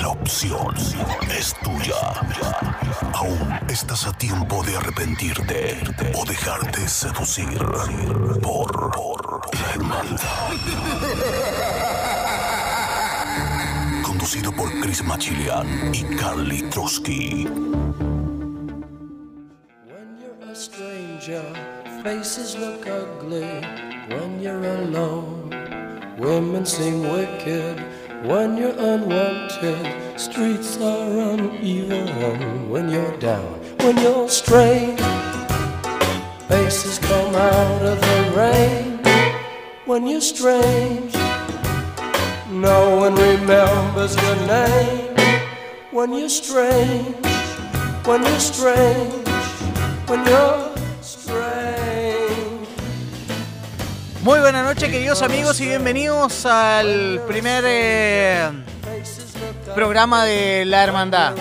La opción es tuya. Aún estás a tiempo de arrepentirte o dejarte seducir por, por la hermandad. Conducido por Chris Machilian y Carly Trotsky. When you're a stranger, faces look ugly when you're alone. Women seem wicked when you're unwanted. Streets are uneven when you're down. When you're strange, faces come out of the rain. When you're strange, no one remembers your name. When you're strange, when you're strange, when you're Muy buenas noches, queridos amigos, y bienvenidos al primer eh, programa de La Hermandad.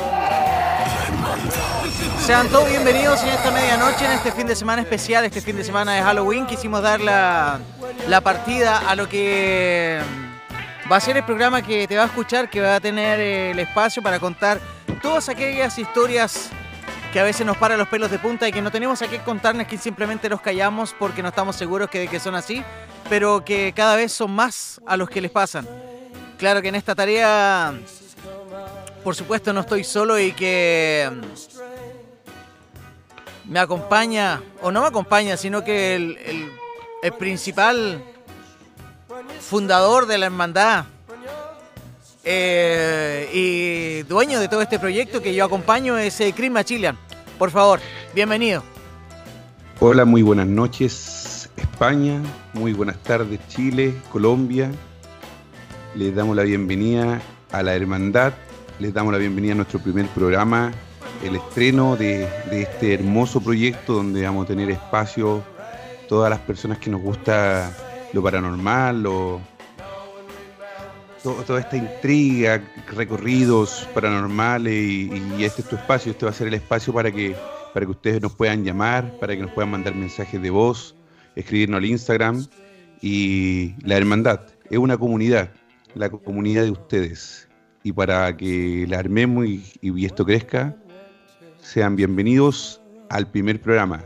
Sean todos bienvenidos en esta medianoche, en este fin de semana especial, este fin de semana de Halloween. Quisimos dar la, la partida a lo que va a ser el programa que te va a escuchar, que va a tener eh, el espacio para contar todas aquellas historias que a veces nos paran los pelos de punta y que no tenemos a qué contarles, que simplemente los callamos porque no estamos seguros que, de que son así, pero que cada vez son más a los que les pasan. Claro que en esta tarea, por supuesto, no estoy solo y que me acompaña, o no me acompaña, sino que el principal fundador de la hermandad eh, y dueño de todo este proyecto que yo acompaño es eh, Chris Machilian. Por favor, bienvenido. Hola, muy buenas noches España, muy buenas tardes Chile, Colombia. Les damos la bienvenida a la Hermandad, les damos la bienvenida a nuestro primer programa, el estreno de, de este hermoso proyecto donde vamos a tener espacio todas las personas que nos gusta lo paranormal, lo, to- toda esta intriga, recorridos paranormales y, y este es tu espacio, este va a ser el espacio para que, para que ustedes nos puedan llamar, para que nos puedan mandar mensajes de voz, escribirnos al Instagram y la hermandad es una comunidad, la comunidad de ustedes y para que la armemos y, y esto crezca, sean bienvenidos al primer programa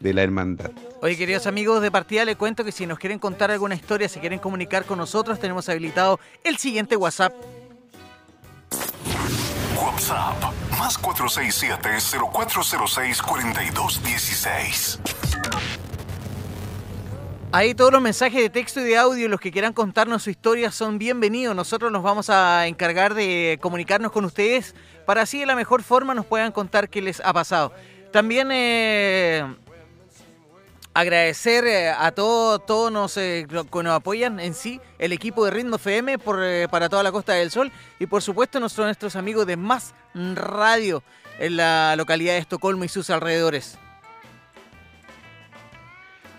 de la hermandad. Oye, queridos amigos, de partida les cuento que si nos quieren contar alguna historia, si quieren comunicar con nosotros, tenemos habilitado el siguiente WhatsApp. WhatsApp más 467-0406-4216. Ahí todos los mensajes de texto y de audio, los que quieran contarnos su historia, son bienvenidos. Nosotros nos vamos a encargar de comunicarnos con ustedes para así de la mejor forma nos puedan contar qué les ha pasado. También eh, agradecer eh, a todos todos nos, eh, que nos apoyan en sí, el equipo de Ritmo FM eh, para toda la Costa del Sol y por supuesto nuestros, amigos de Más Radio en la localidad de Estocolmo y sus alrededores.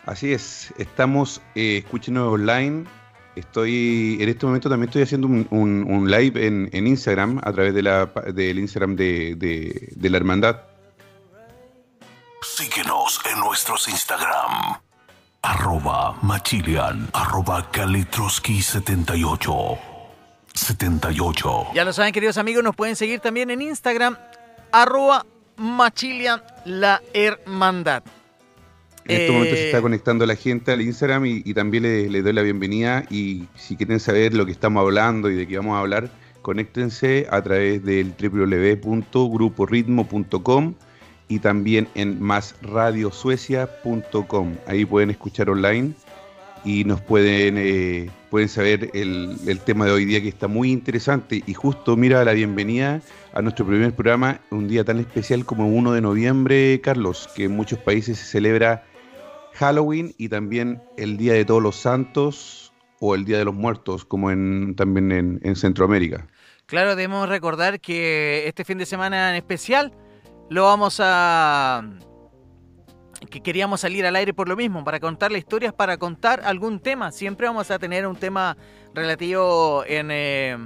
Así es, estamos, eh, escúchenos online. Estoy, en este momento también estoy haciendo un, live en, Instagram, a través del Instagram de la hermandad. Síguenos en nuestros Instagram. Arroba Machilian, arroba Kalitroski78. 78. Ya lo saben, queridos amigos, nos pueden seguir también en Instagram, arroba Machilian la Hermandad. En este momento se Eh, está conectando la gente al Instagram y, y también le, le doy la bienvenida. Y si quieren saber lo que estamos hablando y de qué vamos a hablar, conéctense a través del www.gruporitmo.com y también en másradiosuecia.com. Ahí pueden escuchar online y nos pueden, eh, pueden saber el, el tema de hoy día que está muy interesante. Y justo mira la bienvenida a nuestro primer programa, un día tan especial como 1 de noviembre, Carlos, que en muchos países se celebra Halloween y también el Día de Todos los Santos o el Día de los Muertos, como en, también en, en Centroamérica. Claro, debemos recordar que este fin de semana en especial lo vamos a que queríamos salir al aire por lo mismo, para contar las historias, para contar algún tema. Siempre vamos a tener un tema relativo en, eh,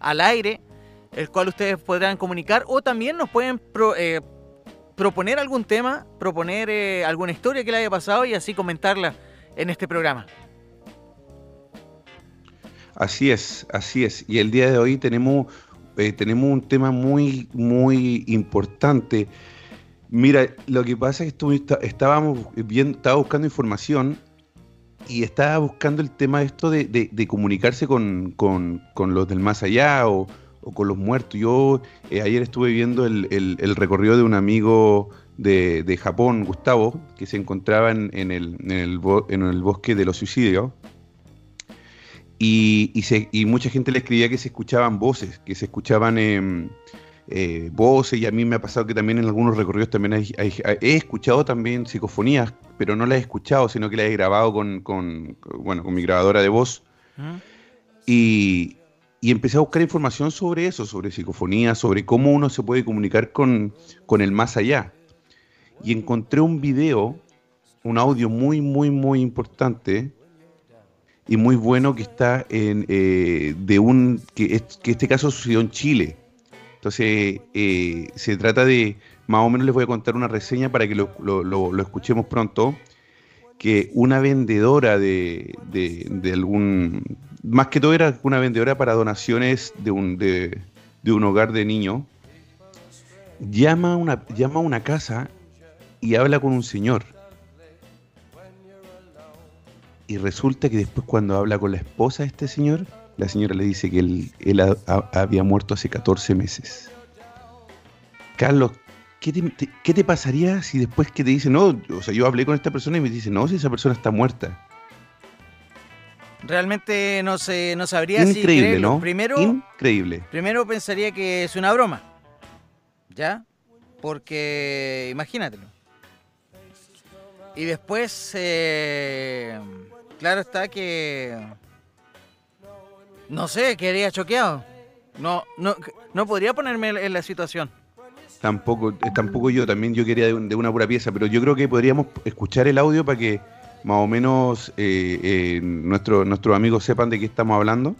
al aire, el cual ustedes podrán comunicar o también nos pueden eh, proponer algún tema, proponer eh, alguna historia que le haya pasado y así comentarla en este programa. Así es, así es. Y el día de hoy tenemos, tenemos un tema muy, muy importante Mira, lo que pasa es que estábamos viendo, estaba buscando información y estaba buscando el tema esto de, comunicarse con, los del más allá o, con los muertos. Yo eh, ayer estuve viendo el, recorrido de un amigo de, Japón, Gustavo, que se encontraba en, el, en el, bosque de los suicidios. Y, y, mucha gente le escribía que se escuchaban voces, que se escuchaban... Eh, eh, voces y a mí me ha pasado que también en algunos recorridos también he escuchado también psicofonías, pero no las he escuchado, sino que las he grabado con, bueno, con mi grabadora de voz. Y, empecé a buscar información sobre eso, sobre psicofonías, sobre cómo uno se puede comunicar con, el más allá. Y encontré un video, un audio muy, muy, muy importante y muy bueno que está en, eh, de un, que, este caso sucedió en Chile entonces, eh, se trata de, más o menos les voy a contar una reseña para que lo, escuchemos pronto, que una vendedora de, algún, más que todo era una vendedora para donaciones de un, de, un hogar de niños, llama una, llama a una casa y habla con un señor. Y resulta que después cuando habla con la esposa de este señor, la señora le dice que él, había muerto hace 14 meses. Carlos, ¿qué te, pasaría si después que te dice, no, o sea, yo hablé con esta persona y me dice, no, si esa persona está muerta? Realmente no, sé, no sabría Increíble, si ¿no? Primero, Increíble. Primero pensaría que es una broma. ¿Ya? Porque imagínatelo. Y después, eh, claro está que no sé, quedaría choqueado. No, no, no podría ponerme en la situación. Tampoco, eh, tampoco yo, también yo quería de, una pura pieza, pero yo creo que podríamos escuchar el audio para que más o menos eh, eh, nuestros amigos sepan de qué estamos hablando.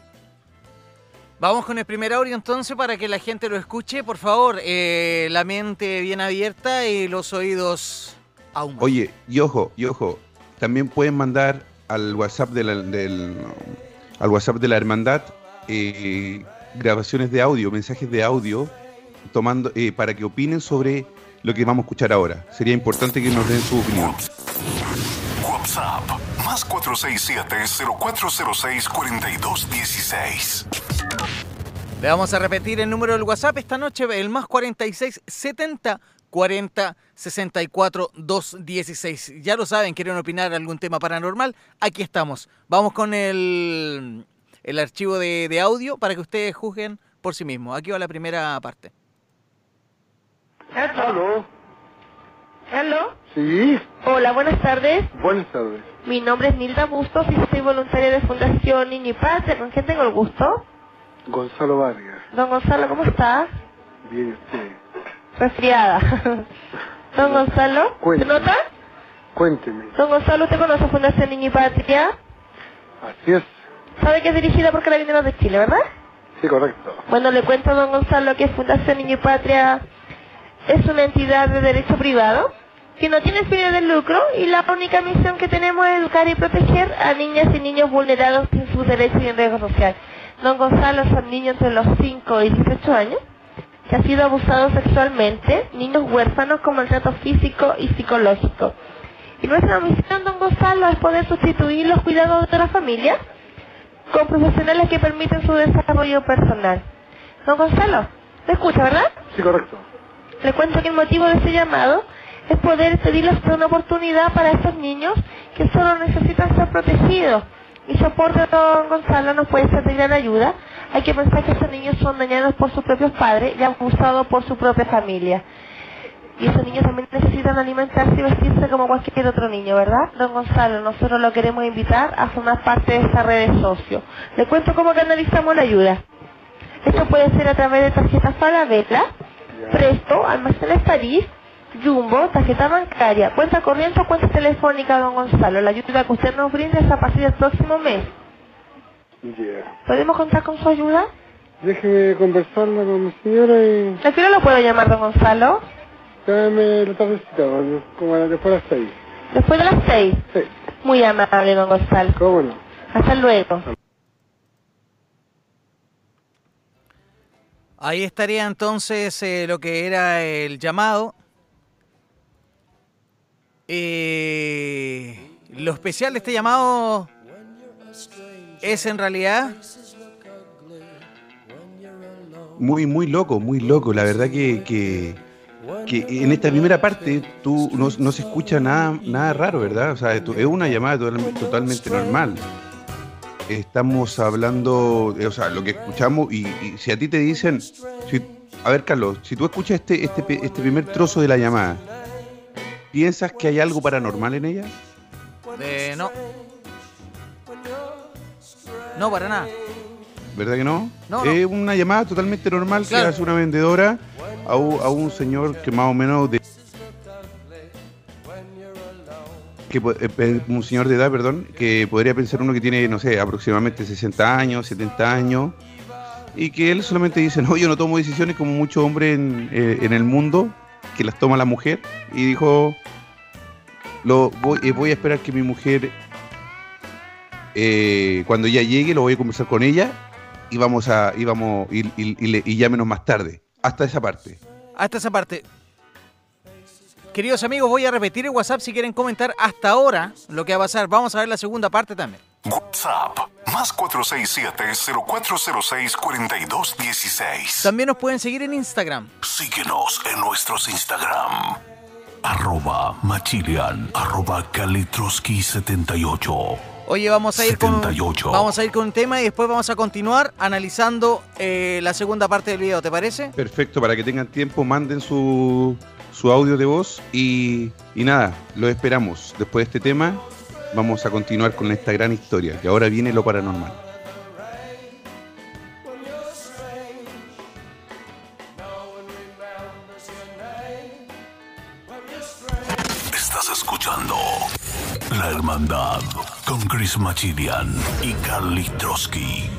Vamos con el primer audio entonces para que la gente lo escuche. Por favor, la mente bien abierta y los oídos aún. Oye, y ojo, y ojo, también pueden mandar al WhatsApp del al WhatsApp de la hermandad eh, grabaciones de audio, mensajes de audio, tomando eh, para que opinen sobre lo que vamos a escuchar ahora. Sería importante que nos den su opinión. WhatsApp más 467-0406-4216. Le vamos a repetir el número del WhatsApp esta noche, el más 4670 40 64 216. Ya lo saben, quieren opinar algún tema paranormal, aquí estamos. Vamos con el, el archivo de, de audio para que ustedes juzguen por sí mismos. Aquí va la primera parte. ¿Aló? ¿Aló? Sí. Hola, buenas tardes. Buenas tardes. Mi nombre es Nilda Bustos y soy voluntaria de Fundación Niño y. ¿Con quién tengo el gusto? Gonzalo Vargas. Don Gonzalo, ¿cómo estás? Bien, usted resfriada. Don Gonzalo, ¿se nota? Cuénteme. Don Gonzalo, ¿usted conoce Fundación Niño y Patria? Así es. ¿Sabe que es dirigida por Carabineros de Chile, verdad? Sí, correcto. Bueno, le cuento a don Gonzalo que Fundación Niño y Patria es una entidad de derecho privado que no tiene fines de lucro y la única misión que tenemos es educar y proteger a niñas y niños vulnerados en sus derechos y en riesgo social. Don Gonzalo son niños entre los 5 y 18 años que ha sido abusado sexualmente, niños huérfanos con maltrato físico y psicológico. Y nuestra misión, don Gonzalo, es poder sustituir los cuidados de la familia con profesionales que permiten su desarrollo personal. Don Gonzalo, ¿me escucha, verdad? Sí, correcto. Le cuento que el motivo de este llamado es poder pedirles una oportunidad para estos niños que solo necesitan ser protegidos. Mi soporte, don Gonzalo, nos puede ser de gran ayuda hay que pensar que esos niños son dañados por sus propios padres y abusados por su propia familia. Y esos niños también necesitan alimentarse y vestirse como cualquier otro niño, ¿verdad? Don Gonzalo, nosotros lo queremos invitar a formar parte de esta red de socios. Le cuento cómo canalizamos la ayuda. Esto puede ser a través de tarjetas Falabella, Ya. Presto, Almacenes París, Jumbo, tarjeta bancaria, cuenta corriente o cuenta telefónica, don Gonzalo. La ayuda que usted nos brinde es a partir del próximo mes. Ya. ¿Podemos contar con su ayuda? Déjeme conversarla con mi señora y ¿A qué hora lo puedo llamar, don Gonzalo? dame la tardecita, como a después de las seis. Después de las seis. Sí, Muy amable, don Gonzalo. cómo no. Hasta luego. Ahí estaría entonces eh, lo que era el llamado. Eh, lo especial de este llamado es en realidad Muy, muy loco, muy loco. La verdad que, que, que en esta primera parte tú no, no se escucha nada, nada raro, ¿verdad? O sea, es una llamada total- totalmente normal. Estamos hablando, o sea, lo que escuchamos y, y si a ti te dicen, si- a ver Carlos, si tú escuchas este, este, este primer trozo de la llamada, ¿piensas que hay algo paranormal en ella? eh, no. No, para nada. ¿Verdad que no? No, no. Es una llamada totalmente normal Claro. que hace una vendedora a un, a un señor que más o menos de que eh, eh, un señor de edad, perdón, que podría pensar uno que tiene, no sé, aproximadamente 60 años, 70 años, y que él solamente dice, no, yo no tomo decisiones como muchos hombres en, eh, en el mundo, que las toma la mujer, y dijo, lo, voy, eh, voy a esperar que mi mujer, eh, cuando ella llegue, lo voy a conversar con ella, y vamos a, y vamos, y, y, y y llámenos más tarde, hasta esa parte. Hasta esa parte. Queridos amigos, voy a repetir el WhatsApp si quieren comentar hasta ahora lo que va a pasar. Vamos a ver la segunda parte también. WhatsApp más 467-0406-4216. También nos pueden seguir en Instagram. Síguenos en nuestros Instagram. Arroba Machilian, arroba Kalitroski78. Oye, vamos a ir con 78. vamos a ir con un tema y después vamos a continuar analizando eh, la segunda parte del video, ¿te parece? Perfecto, para que tengan tiempo, manden su, su audio de voz y, y nada, lo esperamos. Después de este tema, vamos a continuar con esta gran historia, que ahora viene lo paranormal. Estás escuchando La Hermandad con Chris Machilian y Carly Trotsky.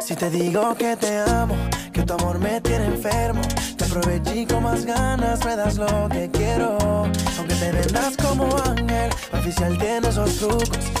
Si te digo que te amo, que tu amor me tiene enfermo, te aproveché con más ganas, me das lo que quiero. Aunque te vendas como ángel, oficial tiene esos trucos.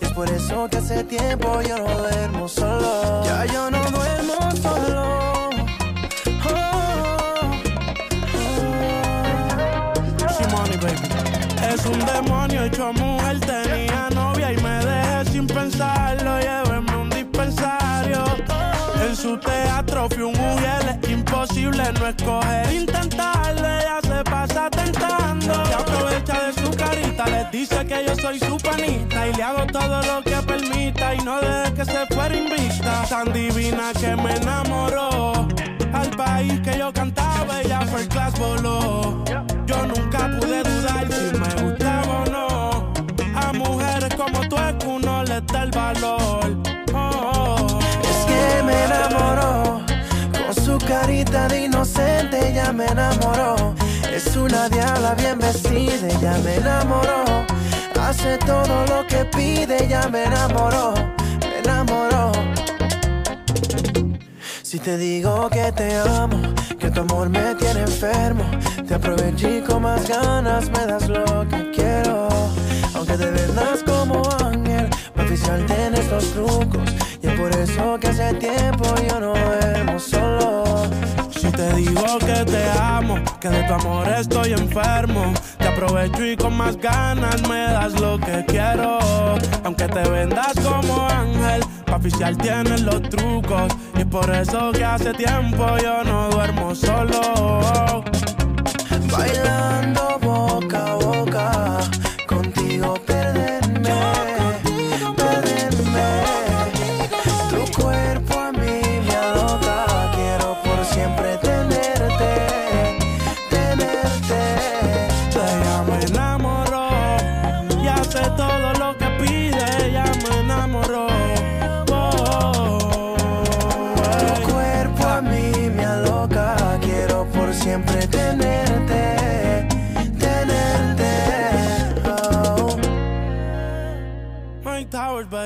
Por eso que hace tiempo yo no duermo solo. Ya yo no duermo solo. Oh, Money, baby. Es un demonio hecho mujer, tenía novia y me dejé sin pensarlo. Llévenme un dispensario. En su teatro fui un mujer, es imposible no escoger. Intentarlo, ella dice que yo soy su panita. Y le hago todo lo que permita y no deje que se fuera invicta. Tan divina que me enamoró. Al país que yo cantaba, ella fue class voló. Yo nunca pude dudar si me gustaba o no. A mujeres como tú es que uno les da el valor. Oh, Es que me enamoró, con su carita de inocente ya me enamoró. Es una diabla bien vestida, ya me enamoró. Hace todo lo que pide, ya me enamoró, me enamoró. Si te digo que te amo, que tu amor me tiene enfermo, te aproveché con más ganas, me das lo que quiero. Aunque te vendas como ángel, oficial tienes los trucos. Y es por eso que hace tiempo yo no duermo solo. Te digo que te amo, que de tu amor estoy enfermo, te aprovecho y con más ganas me das lo que quiero. Aunque te vendas como ángel, pa' oficial tienes los trucos. Y por eso que hace tiempo yo no duermo solo. Bailando boca a boca,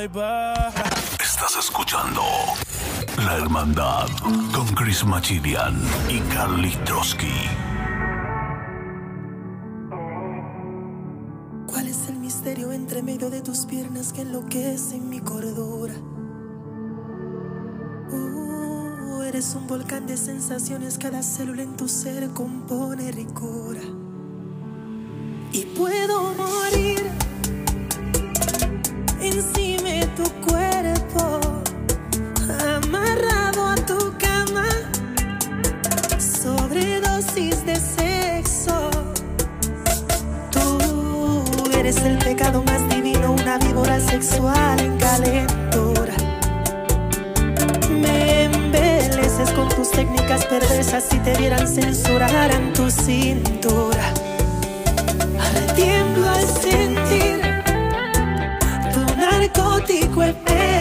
Estás escuchando La Hermandad con Chris Machilian y Carly Trotsky. ¿Cuál es el misterio entre medio de tus piernas que enloquece mi cordura? Uh, eres un volcán de sensaciones, cada célula en tu ser compone ricura. Y puedo morir encima de tu cuerpo, amarrado a tu cama, sobredosis de sexo. Tú eres el pecado más divino, una víbora sexual en calentura. Me embeleces con tus técnicas perversas, si te vieran censuraran tu cintura. Tiemblo al sentir tu narcótico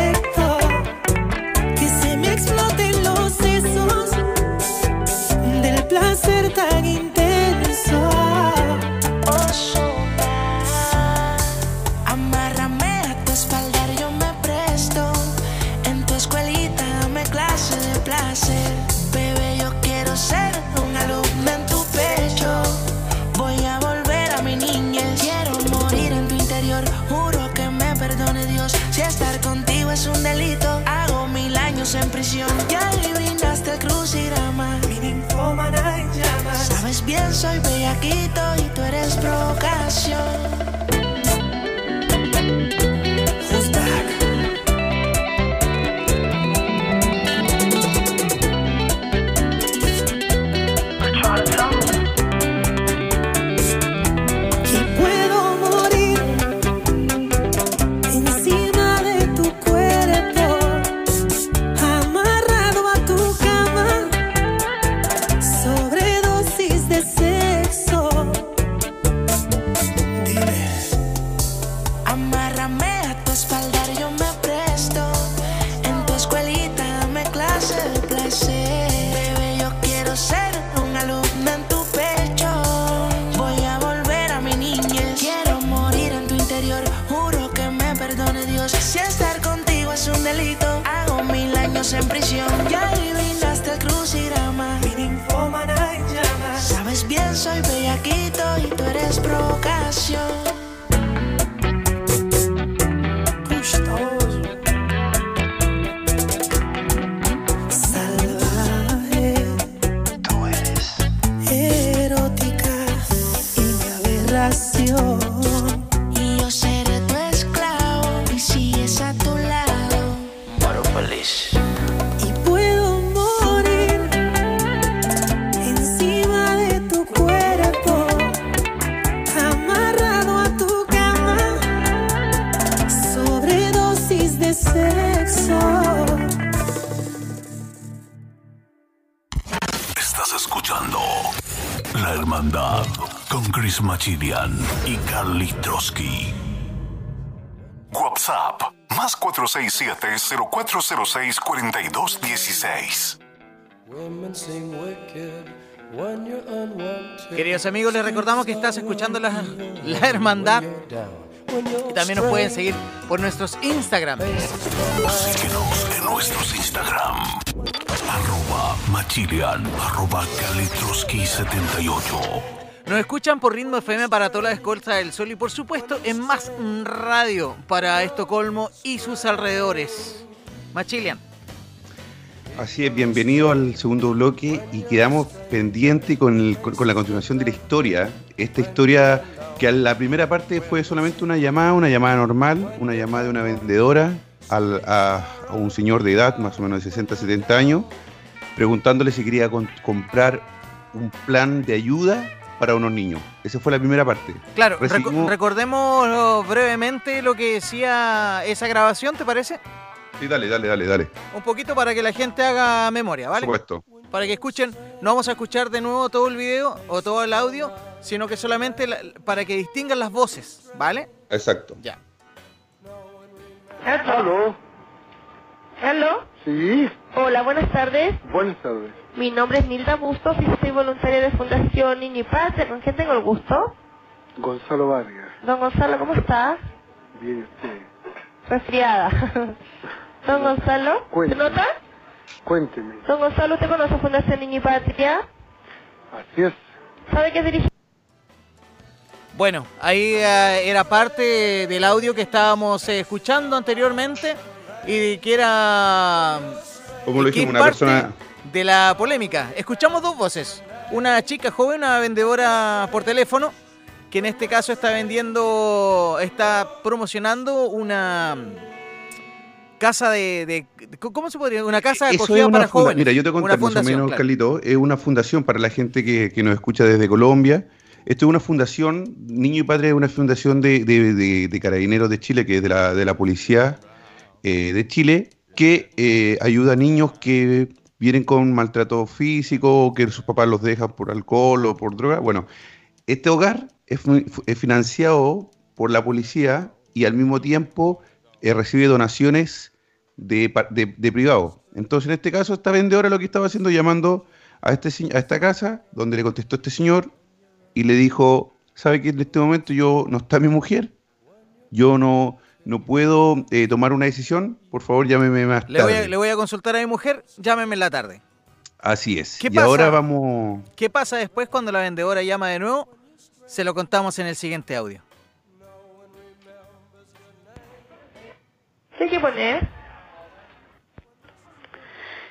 soy Machilian y Carly Trotsky. WhatsApp más 467-0406-4216. Queridos amigos, les recordamos que estás escuchando la, la Hermandad. Y también nos pueden seguir por nuestros Instagram. Síguenos en nuestros Instagram. Arroba Machilian, arroba Carly Trotsky 78. Nos escuchan por Ritmo FM para toda la descolza del sol y por supuesto en Más Radio para Estocolmo y sus alrededores. Machilian. Así es, bienvenido al segundo bloque y quedamos pendientes con, con- la continuación de la historia. Esta historia que a la primera parte fue solamente una llamada, una llamada normal, una llamada de una vendedora a, a un señor de edad, más o menos de 60, 70 años, preguntándole si quería comprar un plan de ayuda para unos niños. Esa fue la primera parte. Claro, Recibimos- recordemos oh, brevemente lo que decía esa grabación, ¿te parece? Sí, dale, dale, dale, dale. Un poquito para que la gente haga memoria, Por ¿vale? supuesto. Para que escuchen, no vamos a escuchar de nuevo todo el video o todo el audio, sino que solamente la- para que distingan las voces, ¿vale? Exacto. Ya. ¿Aló? ¿Aló? Sí, Hola, buenas tardes. buenas tardes. Mi nombre es Milda Bustos y soy voluntaria de Fundación Niño y Patria. ¿Con quién tengo el gusto? Gonzalo Vargas. Don Gonzalo, ¿cómo está? Bien, usted. Resfriada. Don Gonzalo, ¿se nota? Cuénteme. Don Gonzalo, ¿usted conoce Fundación Niño y Patria? Así es. ¿Sabe qué es dirigida? Bueno, ahí eh, era parte del audio que estábamos eh, escuchando anteriormente y que era Como lo dijimos, una parte persona... de la polémica. Escuchamos dos voces. Una chica joven, una vendedora por teléfono, que en este caso está vendiendo, está promocionando una casa de, de- ¿cómo se podría? Una casa acogida para jóvenes. Mira, yo te Una conté más o fundación, menos, claro. Carlito, es una fundación para la gente que, que nos escucha desde Colombia. Esto es una fundación, Niño y Padre es una fundación de, de- de- carabineros de Chile, que es de la, de la policía eh, de Chile, que eh, ayuda a niños que vienen con maltrato físico, que sus papás los dejan por alcohol o por droga. Bueno, este hogar es, fi- es financiado por la policía y al mismo tiempo eh, recibe donaciones de, de, de privado. Entonces, en este caso, esta vendedora lo que estaba haciendo, llamando a, este, a esta casa, donde le contestó este señor y le dijo, ¿sabe que en este momento yo no está mi mujer? Yo no, no puedo eh, tomar una decisión, por favor llámeme más Le voy, tarde. a, le voy a consultar a mi mujer, llámeme en la tarde. Así es. ¿Qué y pasa? ahora vamos... ¿Qué pasa después cuando la vendedora llama de nuevo? Se lo contamos en el siguiente audio. ¿Qué hay que poner?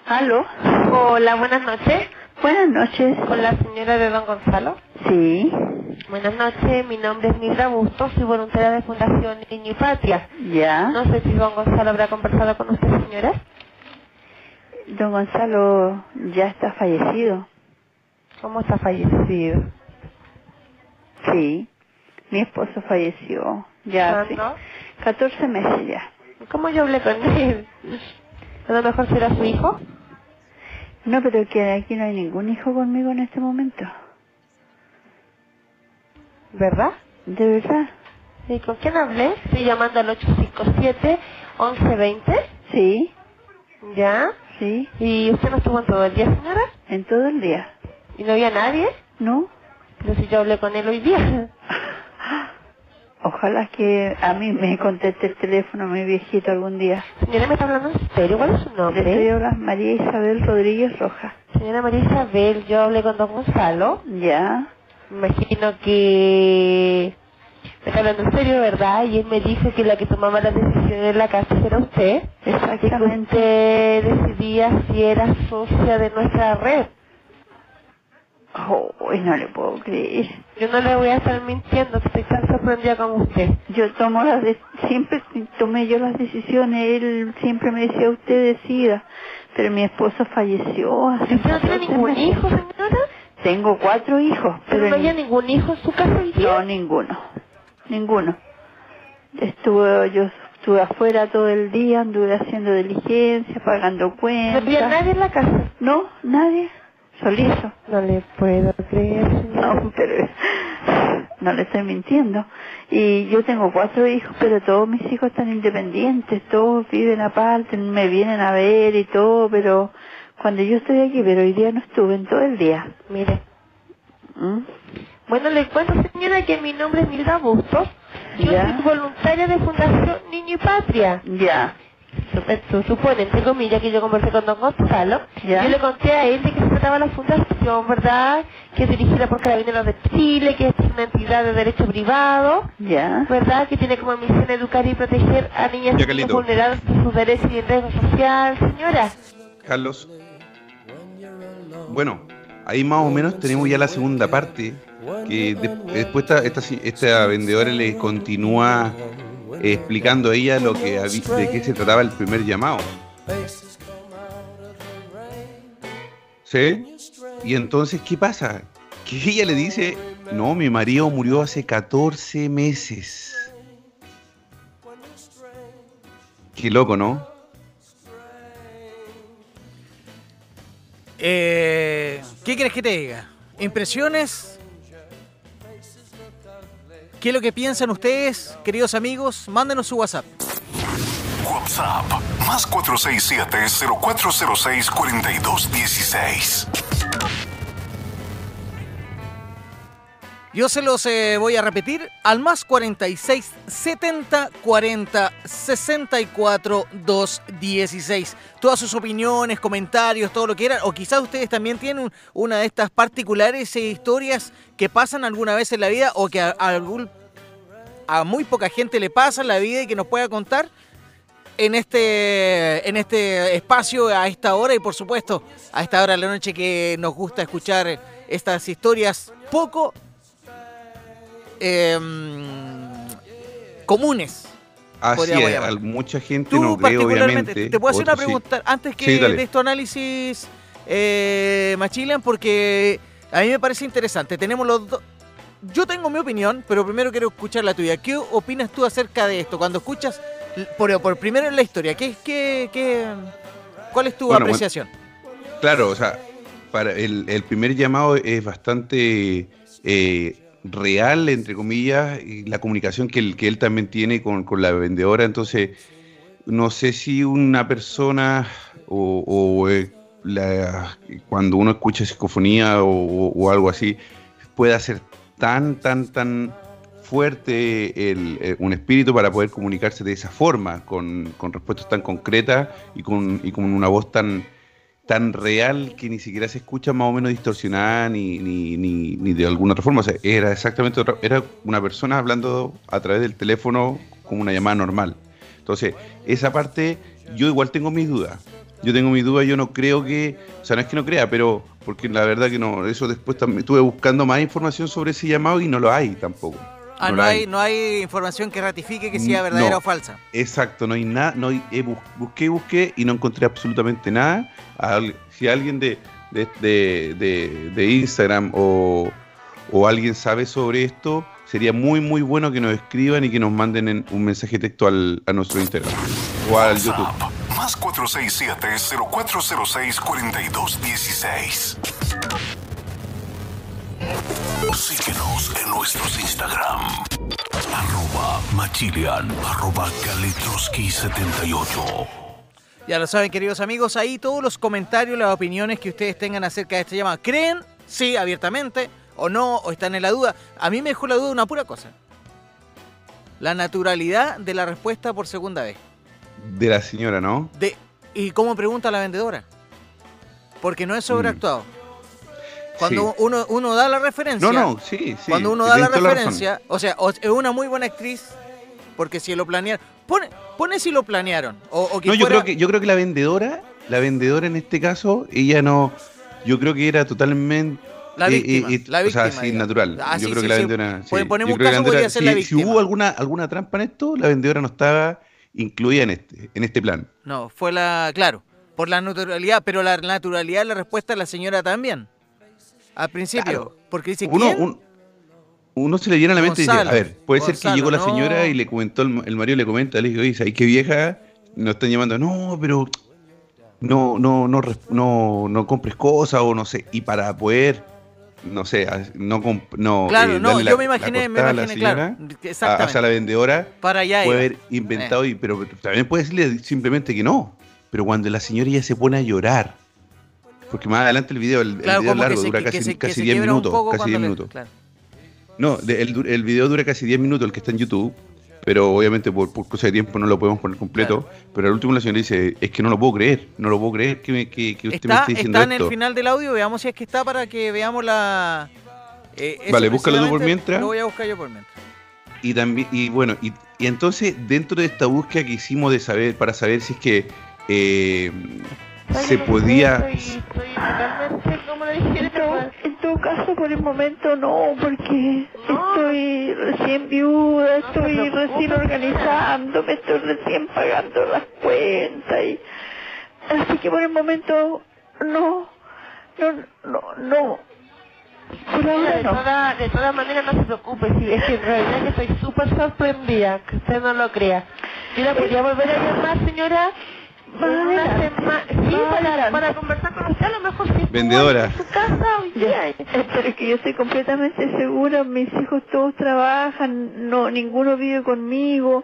¿Aló? Hola, buenas noches. Buenas noches. Con la señora de Don Gonzalo. Sí, Buenas noches, mi nombre es Mildra Bustos, soy voluntaria de Fundación Niño y Patria. ya. No sé si Don Gonzalo habrá conversado con usted, señora. Don Gonzalo ya está fallecido. ¿Cómo está fallecido? Sí. Mi esposo falleció. Ya hace ¿Cuándo? 14 meses ya. ¿Cómo yo hablé con él? A lo mejor será su hijo. No, pero que aquí no hay ningún hijo conmigo en este momento. ¿Verdad? ¿De verdad? ¿Y con quién hablé? Estoy llamando al 857-1120. Sí, ¿Ya? sí. ¿Y usted no estuvo en todo el día, señora? En todo el día. ¿Y no había nadie? ¿No? Pero si yo hablé con él hoy día. Ojalá que a mí me conteste el teléfono mi viejito algún día. Señora, ¿me está hablando en serio? ¿Cuál es su Le nombre? estoy hablando María Isabel Rodríguez Roja. Señora María Isabel, yo hablé con don Gonzalo. Ya. Me imagino que... Me está hablando en serio, ¿verdad? Y él me dijo que la que tomaba las decisiones en la casa era usted. Y que Exactamente. usted decidía si era socia de nuestra red. Oh, no le puedo creer. Yo no le voy a estar mintiendo, estoy tan sorprendida como usted. Yo tomo las de- siempre tomé yo las decisiones, él siempre me decía usted decida, pero mi esposo falleció hace ¿Y usted no tiene 14 ningún hijo, señora? Tengo cuatro hijos, ¿Pero no había ni- ningún hijo en su casa hoy día? no ninguno, ninguno. Estuve yo estuve afuera todo el día, anduve haciendo diligencia, pagando ¿No cuentas. había nadie en la casa? No, nadie, solito. No le puedo creer, señora. No, pero no le estoy mintiendo. Y yo tengo cuatro hijos, pero todos mis hijos están independientes, todos viven aparte, me vienen a ver y todo, pero cuando yo estoy aquí, pero hoy día no estuve en todo el día. Mire. ¿Mm? Bueno, le cuento, señora, que mi nombre es Milda Bustos. Yo Ya. soy voluntaria de Fundación Niño y Patria. Ya, Tú supone, entre comillas, que yo conversé con don Gonzalo. Ya. Yo le conté a él de que se trataba la fundación, ¿verdad? Que es dirigida por Carabineros de Chile, que es una entidad de derecho privado, ya, ¿verdad? Que tiene como misión educar y proteger a niñas vulnerados en sus derechos y en riesgo social, señora. Carlos. Bueno, ahí más o menos tenemos ya la segunda parte, que de- después esta, vendedora le continúa eh, explicando a ella lo que de qué se trataba el primer llamado. ¿Sí? Y entonces, ¿qué pasa? Que ella le dice, no, mi marido murió hace 14 meses. Qué loco, ¿no? Eh, ¿Qué quieres que te diga? ¿Impresiones? ¿Qué es lo que piensan ustedes, queridos amigos? Mándenos su WhatsApp. WhatsApp más 467-0406-4216. Yo se los eh, voy a repetir al más 46 70 40 64 216. Todas sus opiniones, comentarios, todo lo que quieran. O quizás ustedes también tienen un- una de estas particulares eh, historias que pasan alguna vez en la vida o que a, a algún, a muy poca gente le pasa en la vida y que nos pueda contar en este, en este espacio a esta hora y por supuesto a esta hora de la noche que nos gusta escuchar estas historias poco em, comunes. Así es, al- mucha gente Tú no cree, obviamente. te puedo hacer una sí. pregunta antes que Sí, de tu análisis, eh, Machilian, porque a mí me parece interesante. Tenemos los dos. Yo tengo mi opinión, pero primero quiero escuchar la tuya. ¿Qué opinas tú acerca de esto? Cuando escuchas, por, por primero en la historia, ¿qué, qué, qué, ¿cuál es tu Bueno, apreciación? Claro, o sea, para el, el primer llamado es bastante eh, real, entre comillas, y la comunicación que él, que él también tiene con, con la vendedora. Entonces, no sé si una persona o, eh, la- cuando uno escucha psicofonía o, algo así, pueda ser tan, tan, tan fuerte el, eh, un espíritu para poder comunicarse de esa forma, con, con respuestas tan concretas y con, y con una voz tan, tan real que ni siquiera se escucha más o menos distorsionada ni, ni, ni, ni de alguna otra forma. O sea, era exactamente otra, era una persona hablando a través del teléfono como una llamada normal. Entonces, esa parte, yo igual tengo mis dudas. Yo tengo mis dudas, yo no creo que, o sea, no es que no crea, pero porque la verdad que no, eso después también estuve buscando más información sobre ese llamado y no lo hay tampoco. Ah, no, hay, no hay información que ratifique que sea No. verdadera o falsa. Exacto, no hay nada, no hay, eh, bus- busqué, busqué y no encontré absolutamente nada. Al- si alguien de, de, de- de- de Instagram o, o alguien sabe sobre esto, sería muy muy bueno que nos escriban y que nos manden en un mensaje texto al, a nuestro Instagram o al YouTube. Más 467-0406-4216. Síguenos en nuestros Instagram. Arroba Machilian, arroba Kalitroski78. Ya lo saben, queridos amigos, ahí todos los comentarios, las opiniones que ustedes tengan acerca de este llamado. ¿Creen? Sí, abiertamente, o no, o están en la duda. A mí me dejó la duda una pura cosa. La naturalidad de la respuesta por segunda vez. De la señora, ¿no? De, ¿Y cómo pregunta la vendedora? Porque no es sobreactuado. Cuando. Sí. uno, uno da la referencia. No, no, sí, sí. Cuando uno da la referencia, o sea, o- es una muy buena actriz, porque si lo planearon. Pone, pone si lo planearon. O, o que No, yo fuera- creo que yo creo que la vendedora, la vendedora en este caso, ella no, yo creo que era totalmente La eh, víctima, eh, eh, la o sea, víctima, sí, digamos. natural. Ah, yo sí, creo sí, que la vendedora. Pon- ponemos un caso, podría vendedora- ser la si- Si víctima. hubo alguna alguna trampa en esto, la vendedora no estaba incluida en este en este plan. No, fue la. Claro, por la naturalidad, pero la naturalidad de la respuesta de la señora también. Al principio. Claro. Porque dice Uno, ¿quién? un- uno se le viene a la mente y dice, Gonzalo, a ver, puede ser Gonzalo, que llegó la no. señora y le comentó, el, el marido le comenta, le dijo, oye, ¿sabes qué vieja? Nos están llamando, no, pero no, no, no, no, no compres cosas o no sé. Y para poder, no sé, no, no Claro, eh, no, yo la- me imaginé, me imaginé, claro, señora, exactamente. a- la vendedora Para allá puede iba. haber inventado, y, pero también puede decirle simplemente que no. Pero cuando la señora ya se pone a llorar, porque más adelante el video, el, el Claro, video es como que largo, se- dura casi, se- casi se 10 quiebra un minutos. Casi cuando 10 le- minutos. claro. No, de- el, el video dura casi 10 minutos, el que está en YouTube, pero obviamente por, por cosa de tiempo no lo podemos poner completo. Pero al último la señora dice, es que no lo puedo creer, no lo puedo creer que, me- que, que usted me Está, esté diciendo está en esto. el final del audio, veamos si es que está para que veamos la. eh, Vale, búscalo tú por mientras. Lo voy a buscar yo por mientras. Y también, y bueno, y, y entonces dentro de esta búsqueda que hicimos de saber, para saber si es que eh, se podía... Como le dije, casa por el momento no, porque estoy recién viuda, estoy recién organizándome, estoy recién pagando las cuentas y así que por el momento no, no, no, no. Por Mira, ahora de, no. toda- de todas maneras no se preocupe, si es que en realidad yo estoy súper sorprendida, que usted no lo crea. Yo la podría volver a llamar, señora, En una adelante. sema- sí, Más para, conversar con usted, a lo mejor si Vendedora. en su casa hoy día. Eh, Pero es que yo estoy completamente segura, mis hijos todos trabajan, no ninguno vive conmigo,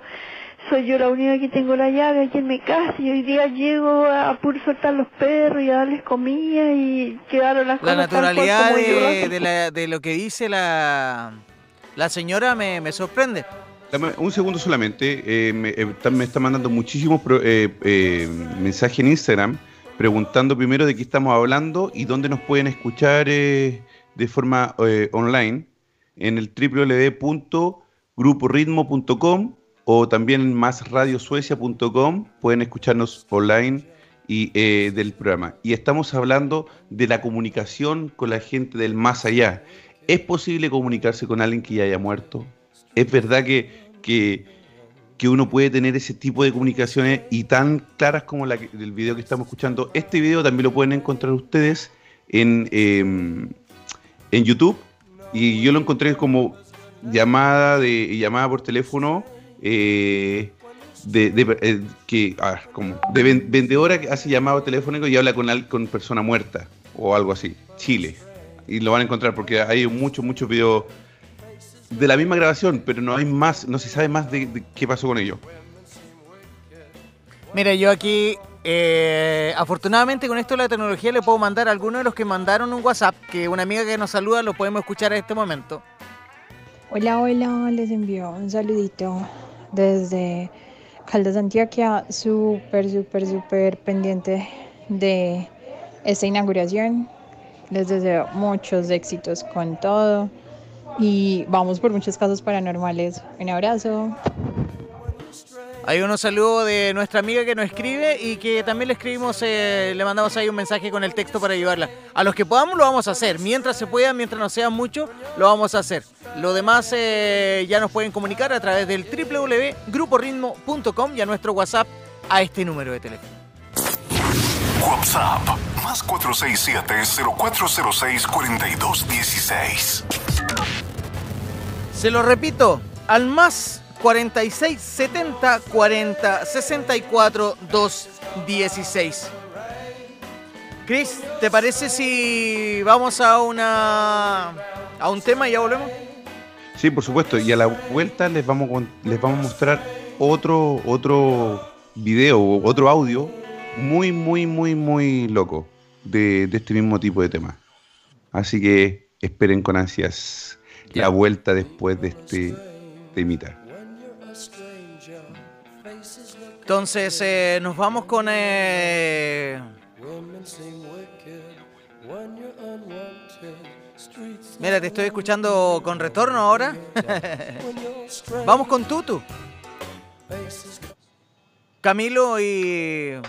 soy yo la única que tengo la llave aquí en mi casa y hoy día llego a puro soltar los perros y a darles comida y quedaron las La cosas cual naturalidad de, de la- de lo que dice la, la señora me, me sorprende. Un segundo solamente. eh, me, eh, me está mandando muchísimos eh, eh, mensajes en Instagram preguntando primero de qué estamos hablando y dónde nos pueden escuchar de forma online en el www.gruporitmo.com o también en másradiosuecia.com pueden escucharnos online y del programa. Y estamos hablando de la comunicación con la gente del más allá. ¿Es posible comunicarse con alguien que ya haya muerto? ¿Es verdad que, que, que uno puede tener ese tipo de comunicaciones y tan claras como la que- del video que estamos escuchando? Este video también lo pueden encontrar ustedes en, eh, en YouTube y yo lo encontré como llamada de llamada por teléfono eh, de, de- eh, que a ver, como de ven- vendedora que hace llamado telefónico y habla con con persona muerta o algo así Chile y lo van a encontrar porque hay muchos muchos videos de la misma grabación pero no hay más no se sabe más de, de qué pasó con ellos Mira, yo aquí, eh, afortunadamente con esto de la tecnología le puedo mandar a algunos de los que mandaron un WhatsApp, que una amiga que nos saluda lo podemos escuchar en este momento. Hola, hola, les envío un saludito desde Caldas Antioquia, súper, súper, súper pendiente de esta inauguración. Les deseo muchos éxitos con todo y vamos por muchos casos paranormales. Un abrazo. Hay unos saludos de nuestra amiga que nos escribe y que también le escribimos, eh, le mandamos ahí un mensaje con el texto para ayudarla. A los que podamos lo vamos a hacer, mientras se pueda, mientras no sea mucho, lo vamos a hacer. Lo demás eh, ya nos pueden comunicar a través del www.gruporitmo.com y a nuestro WhatsApp a este número de teléfono. WhatsApp más 467-0406-4216. Se lo repito, al más 46 70 40 64 216. Chris, ¿te parece si vamos a una a un tema y ya volvemos? Sí, por supuesto. Y a la vuelta les vamos, con- les vamos a mostrar otro, otro video, otro audio muy, muy, muy, muy loco de, de este mismo tipo de tema. Así que esperen con ansias la vuelta después de este temita. Entonces eh, nos vamos con eh, Mira, te estoy escuchando con retorno ahora. Vamos con Tutu. Camilo y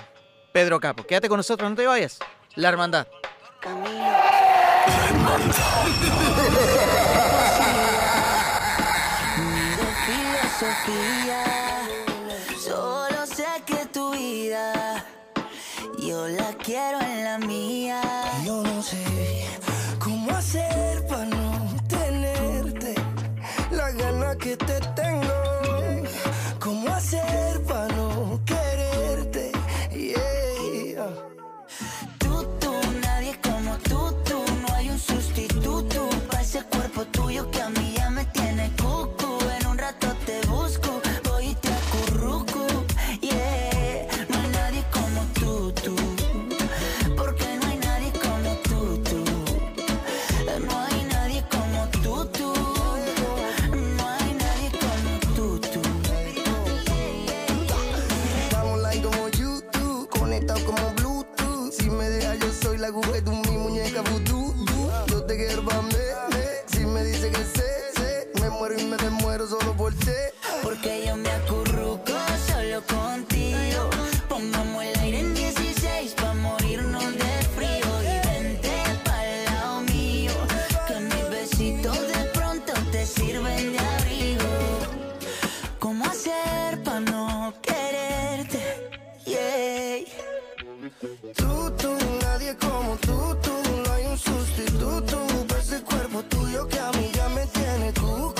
Pedro Capo. Quédate con nosotros, no te vayas. La hermandad. filosofía. Solo pa' no quererte. Yeah. Tú, tú, nadie como tú, tú, no hay un sustituto. Ese cuerpo tuyo que a mí ya me tiene tú.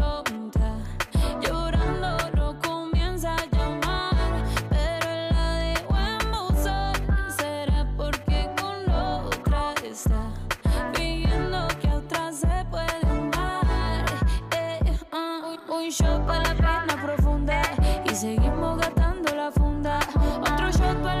shot para la pena profunda y seguimos gastando la funda. Otro shot para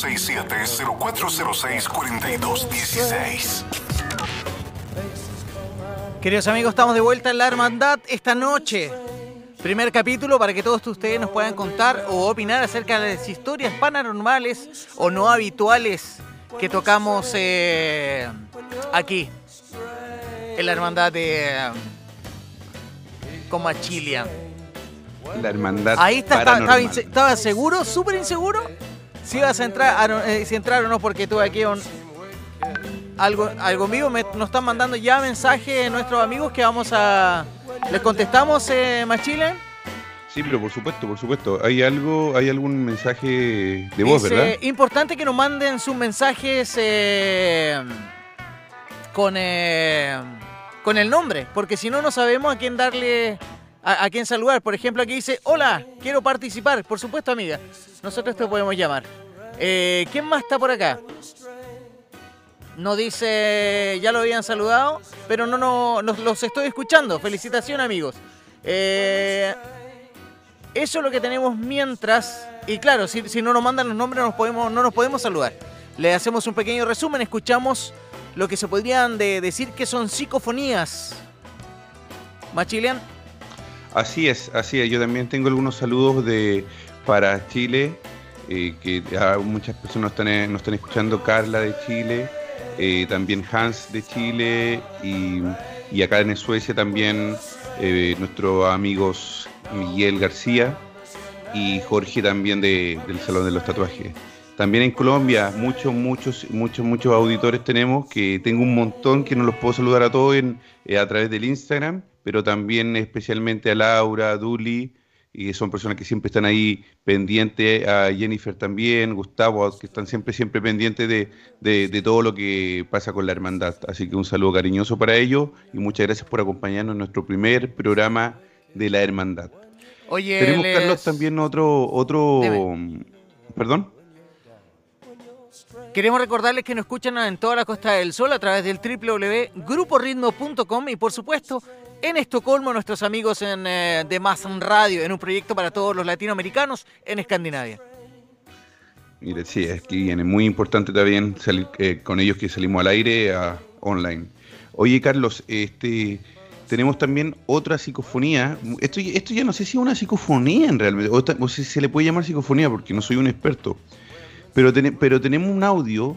467-0406-4216. Queridos amigos, estamos de vuelta en la hermandad esta noche. Primer capítulo para que todos ustedes nos puedan contar o opinar acerca de las historias paranormales o no habituales que tocamos eh, aquí en la hermandad de eh, Comachilia. La hermandad Ahí está, estaba, estaba paranormal. inse- estaba seguro, súper inseguro, si ibas a entrar, a no- eh, si entrar o no, porque tuve aquí un, algo, algo vivo, me, nos están mandando ya mensajes nuestros amigos que vamos a... ¿Les contestamos, eh, Machile? Sí, pero por supuesto, por supuesto. ¿Hay algo, hay algún mensaje de voz, Dice, verdad? Importante que nos manden sus mensajes eh, con, eh, con el nombre, porque si no, no sabemos a quién darle, a, a quién saludar. Por ejemplo, aquí dice, hola, quiero participar. Por supuesto, amiga, nosotros te podemos llamar. Eh, ¿Quién más está por acá? No dice, ya lo habían saludado, pero no, no, nos- los estoy escuchando. Felicitaciones, amigos. Eh, eso es lo que tenemos mientras. Y claro, si, no nos mandan los nombres, nos no nos podemos saludar. Le hacemos un pequeño resumen, escuchamos lo que se podrían de- decir que son psicofonías. Machilian, Así es, así es. Yo también tengo algunos saludos de para Chile, eh, que muchas personas nos están escuchando, Carla de Chile, eh, también Hans de Chile y, y acá en Suecia también eh, nuestros amigos Miguel García y Jorge también de- del Salón de los Tatuajes. También en Colombia, muchos, muchos, muchos, muchos auditores tenemos, que tengo un montón que no los puedo saludar a todos en, a través del Instagram, pero también especialmente a Laura, a Duli, y son personas que siempre están ahí pendientes, a Jennifer también, Gustavo, que están siempre, siempre pendientes de, de- de todo lo que pasa con la hermandad. Así que un saludo cariñoso para ellos y muchas gracias por acompañarnos en nuestro primer programa de la hermandad. Oye, Tenemos, les- Carlos, también otro, otro, perdón. Queremos recordarles que nos escuchan en toda la Costa del Sol a través del www.gruporitmo.com y por supuesto en Estocolmo nuestros amigos en eh, de Mass Radio en un proyecto para todos los latinoamericanos en Escandinavia. Mire, sí, es que viene muy importante también salir eh, con ellos que salimos al aire a- online. Oye, Carlos, este tenemos también otra psicofonía. Esto, esto ya no sé si es una psicofonía en realmente, o, si se le puede llamar psicofonía porque no soy un experto. Pero tenemos un audio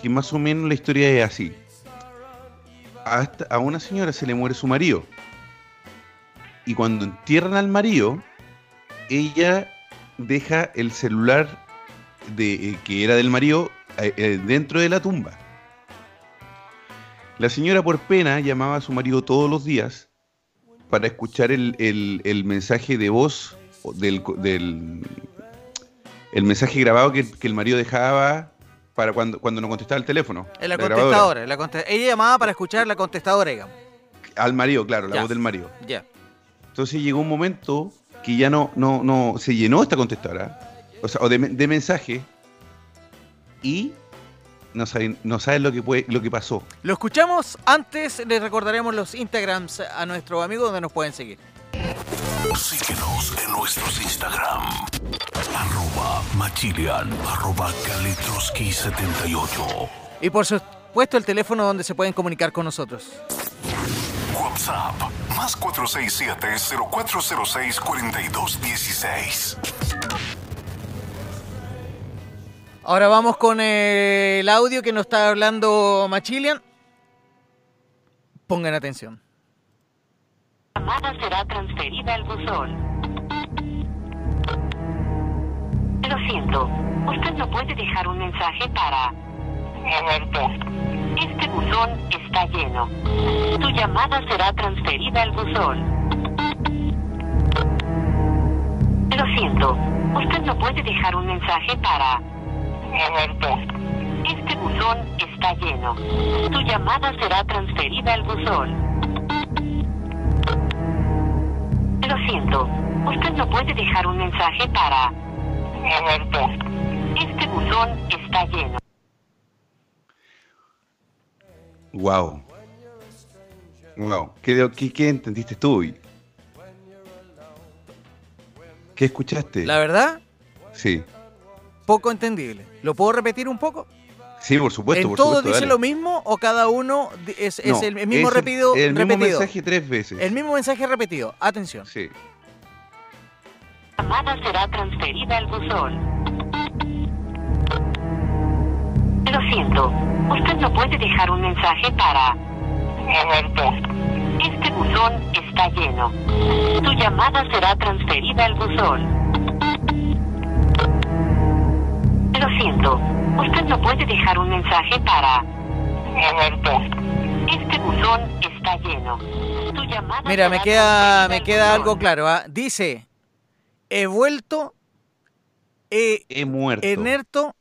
que más o menos la historia es así. A, a una señora se le muere su marido. Y cuando entierran al marido, ella deja el celular de, eh, que era del marido eh, eh, dentro de la tumba. La señora por pena llamaba a su marido todos los días para escuchar el, el- el mensaje de voz del, del- el mensaje grabado que, que el marido dejaba para cuando, cuando no contestaba el teléfono. En la, contestadora. la Ella llamaba para escuchar la contestadora, digamos. Al marido, claro, la Ya. voz del marido. Ya. Entonces llegó un momento que ya no, no, no se llenó esta contestadora, o sea, o de, de mensaje, y no saben, no saben lo que puede, lo que pasó. Lo escuchamos, antes les recordaremos los Instagrams a nuestro amigo donde nos pueden seguir. Síguenos en nuestros Instagram. Arroba Machilian, arroba Kalitroski78. Y por supuesto el teléfono donde se pueden comunicar con nosotros. WhatsApp, más 467-0406-4216. Ahora vamos con eh, el audio que nos está hablando Machilian. Pongan atención. Llamada será transferida al buzón. Lo siento, usted no puede dejar un mensaje para... Este buzón está lleno. Tu llamada será transferida al buzón. Lo siento, usted no puede dejar un mensaje para... Este buzón está lleno. Tu llamada será transferida al buzón. Lo siento, usted no puede dejar un mensaje para... Este buzón está lleno. Wow. Wow. ¿Qué, qué, qué entendiste tú? ¿Qué escuchaste? La verdad, Sí. poco entendible. ¿Lo puedo repetir un poco? Sí, por supuesto, ¿En por todo supuesto. dice dale. lo mismo o cada uno es, es No, el, el mismo es repetido? El mismo repetido? mensaje tres veces. El mismo mensaje repetido. Atención. Sí. llamada será transferida al buzón. Lo siento, usted no puede dejar un mensaje para... Este buzón está lleno. Tu llamada será transferida al buzón. Lo siento, usted no puede dejar un mensaje para... Este buzón está lleno. Tu llamada Mira, me queda, me queda al algo claro. ¿ah? Dice, he vuelto, he, He muerto. enerto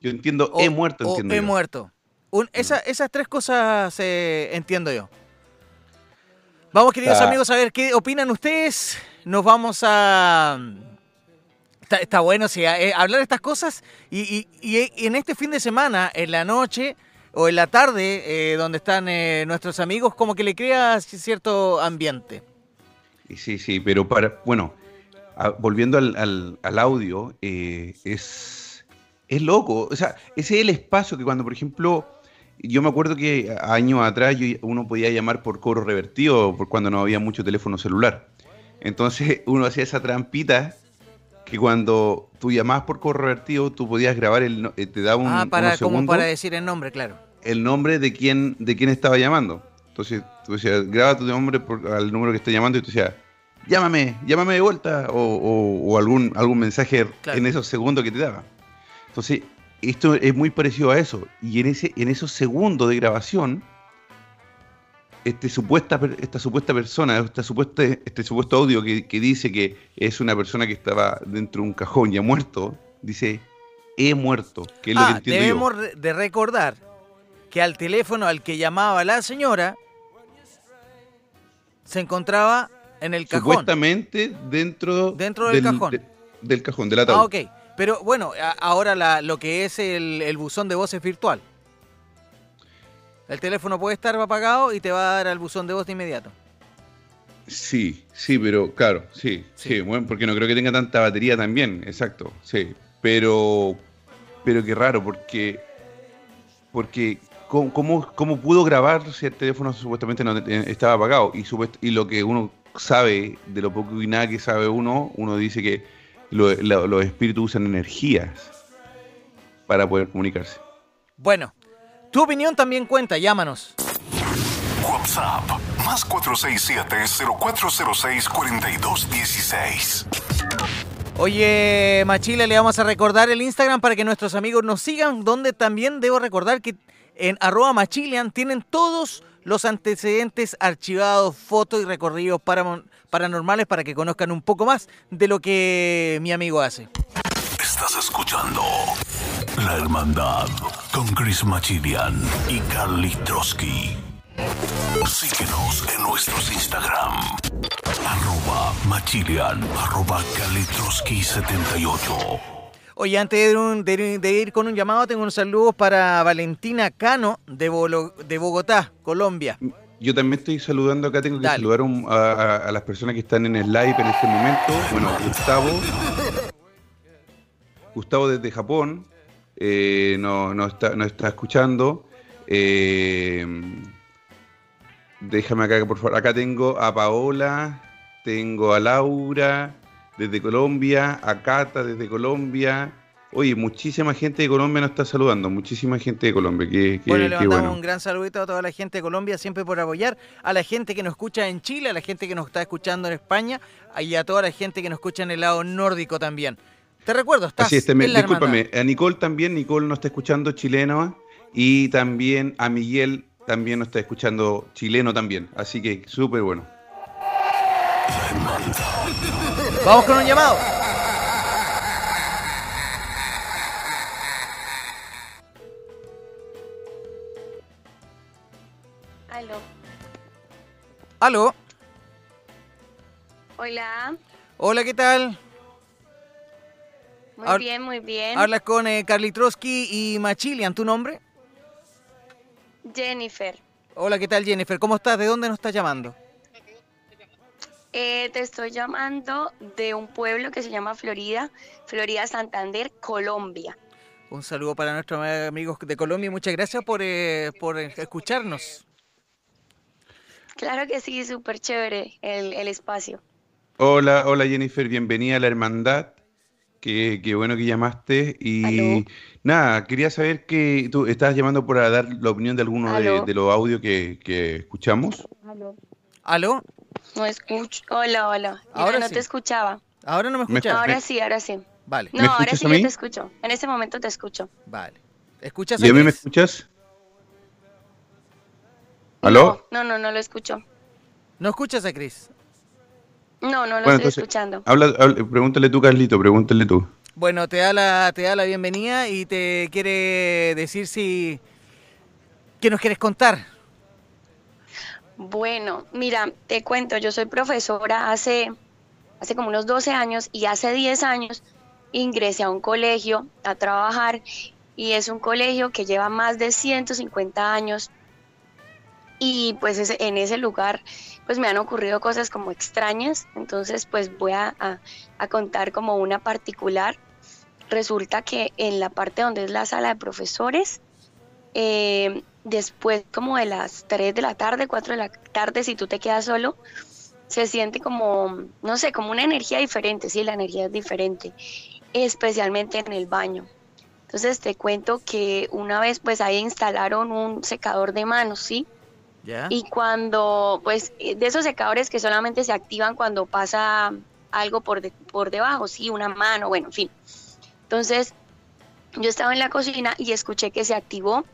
Yo entiendo, o- he muerto, o entiendo he yo. Mm. muerto. Un- esa- esas tres cosas eh, entiendo yo. Vamos, queridos Está- amigos, a ver qué opinan ustedes. Nos vamos a... Está, bueno, sí, eh, hablar de estas cosas y, y- en este fin de semana, en la noche o en la tarde, eh, donde están eh, nuestros amigos, como que le crea cierto ambiente. Sí, sí, pero para, bueno, a- volviendo al, al- audio, eh, es, es loco. O sea, ese es el espacio que cuando, por ejemplo, yo me acuerdo que años atrás uno podía llamar por cobro revertido por cuando no había mucho teléfono celular. Entonces uno hacía esa trampita que cuando tú llamabas por controvertido, tú podías grabar el, eh, te daba un, ah, para, unos como para decir el nombre, claro. el nombre de quién, de quién estaba llamando. Entonces tú decías, graba tu nombre por, al número que está llamando y tú decías, llámame, llámame de vuelta, o, o- o algún, algún mensaje Claro. en esos segundos que te daba. Entonces, esto es muy parecido a eso. Y en, ese, en esos segundos de grabación, este supuesta, esta supuesta persona, esta supuesta, este supuesto audio que, que dice que es una persona que estaba dentro de un cajón y ha muerto, dice, he muerto, que es lo que Ah, entiendo yo. debemos de recordar que al teléfono al que llamaba la señora se encontraba en el cajón. Supuestamente dentro, Dentro del cajón. de- del cajón, del ataúd. Ah, ok. Pero bueno, ahora la- lo que es el, el buzón de voz es virtual. El teléfono puede estar apagado y te va a dar al buzón de voz de inmediato. Sí, sí, pero claro, sí, sí, bueno, porque no creo que tenga tanta batería también, exacto, sí. Pero, pero qué raro, porque, porque ¿cómo, cómo, cómo pudo grabar si el teléfono supuestamente no te- estaba apagado? Y, supuest- y lo que uno sabe, de lo poco y nada que sabe uno, uno dice que lo- lo- los espíritus usan energías para poder comunicarse. Bueno, tu opinión también cuenta, llámanos. WhatsApp más 467-0406-4216. Oye, Machila, le vamos a recordar el Instagram para que nuestros amigos nos sigan, donde también debo recordar que en arroba machilian tienen todos los antecedentes archivados, fotos y recorridos para- paranormales para que conozcan un poco más de lo que mi amigo hace. Estás escuchando La Hermandad con Chris Machilian y Carly Trotsky. Síguenos en nuestros Instagram. Arroba Machilian, arroba Carly Trotsky 78. Oye, antes de, un- de- de ir con un llamado, tengo un saludo para Valentina Cano de, Bolo- de Bogotá, Colombia. Yo también estoy saludando acá, tengo que Dale. saludar un- a, a- a las personas que están en el live en este momento. Bueno, Gustavo. Gustavo desde Japón eh, nos no está, nos está escuchando. Eh, déjame acá, por favor. Acá tengo a Paola, tengo a Laura desde Colombia, a Cata desde Colombia. Oye, muchísima gente de Colombia nos está saludando, muchísima gente de Colombia, que, que- Bueno, le mandamos bueno. un gran saludito a toda la gente de Colombia, siempre por apoyar, a la gente que nos escucha en Chile, a la gente que nos está escuchando en España y a toda la gente que nos escucha en el lado nórdico también. Te recuerdo, estás Así es, en la discúlpame, hermandad. a Nicole también, Nicole nos está escuchando chileno y también a Miguel también nos está escuchando chileno también, así que súper bueno. Vamos con un llamado. Aló. Aló, Hola. hola, ¿qué tal? Muy bien, muy bien. Hablas con eh, Carly Trotsky y Machilian, ¿tu nombre? Jennifer. Hola, ¿qué tal Jennifer? ¿Cómo estás? ¿De dónde nos estás llamando? Eh, te estoy llamando de un pueblo que se llama Florida, Florida Santander, Colombia. Un saludo para nuestros amigos de Colombia y muchas gracias por, eh, por escucharnos. Claro que sí, súper chévere el, el espacio. Hola, hola Jennifer, bienvenida a la hermandad. Qué, qué bueno que llamaste. Y nada, quería saber que tú estás llamando para dar la opinión de alguno de, los audios que, que escuchamos. Aló. ¿Aló? No escucho. Hola, hola. Mira, Ahora no sí. te escuchaba. ¿Ahora no me escuchas? Ahora sí, ahora sí. Vale. No, ¿Me ahora sí a yo te escucho. En este momento te escucho. Vale. ¿Escuchas ¿Y a mí me escuchas? ¿Aló? No, no, no lo escucho. ¿No escuchas a Chris? No, no lo Bueno, estoy entonces, escuchando. habla, habla- pregúntale tú, Carlito, pregúntale tú. Bueno, te da la, te da la bienvenida y te quiere decir si... ¿Qué nos quieres contar? Bueno, mira, te cuento, yo soy profesora hace, hace como unos 12 años y hace 10 años ingresé a un colegio a trabajar y es un colegio que lleva más de 150 años y pues ese- en ese lugar pues me han ocurrido cosas como extrañas, entonces pues voy a, a- a contar como una particular. Resulta que en la parte donde es la sala de profesores, eh, después como de las 3 de la tarde, 4 de la tarde, si tú te quedas solo, se siente como, no sé, como una energía diferente, sí, la energía es diferente, especialmente en el baño. Entonces te cuento que una vez pues ahí instalaron un secador de manos, ¿sí? Y cuando, pues, de esos secadores que solamente se activan cuando pasa algo por, de- por debajo, sí, una mano, bueno, en fin. Entonces, yo estaba en la cocina y escuché que se activó.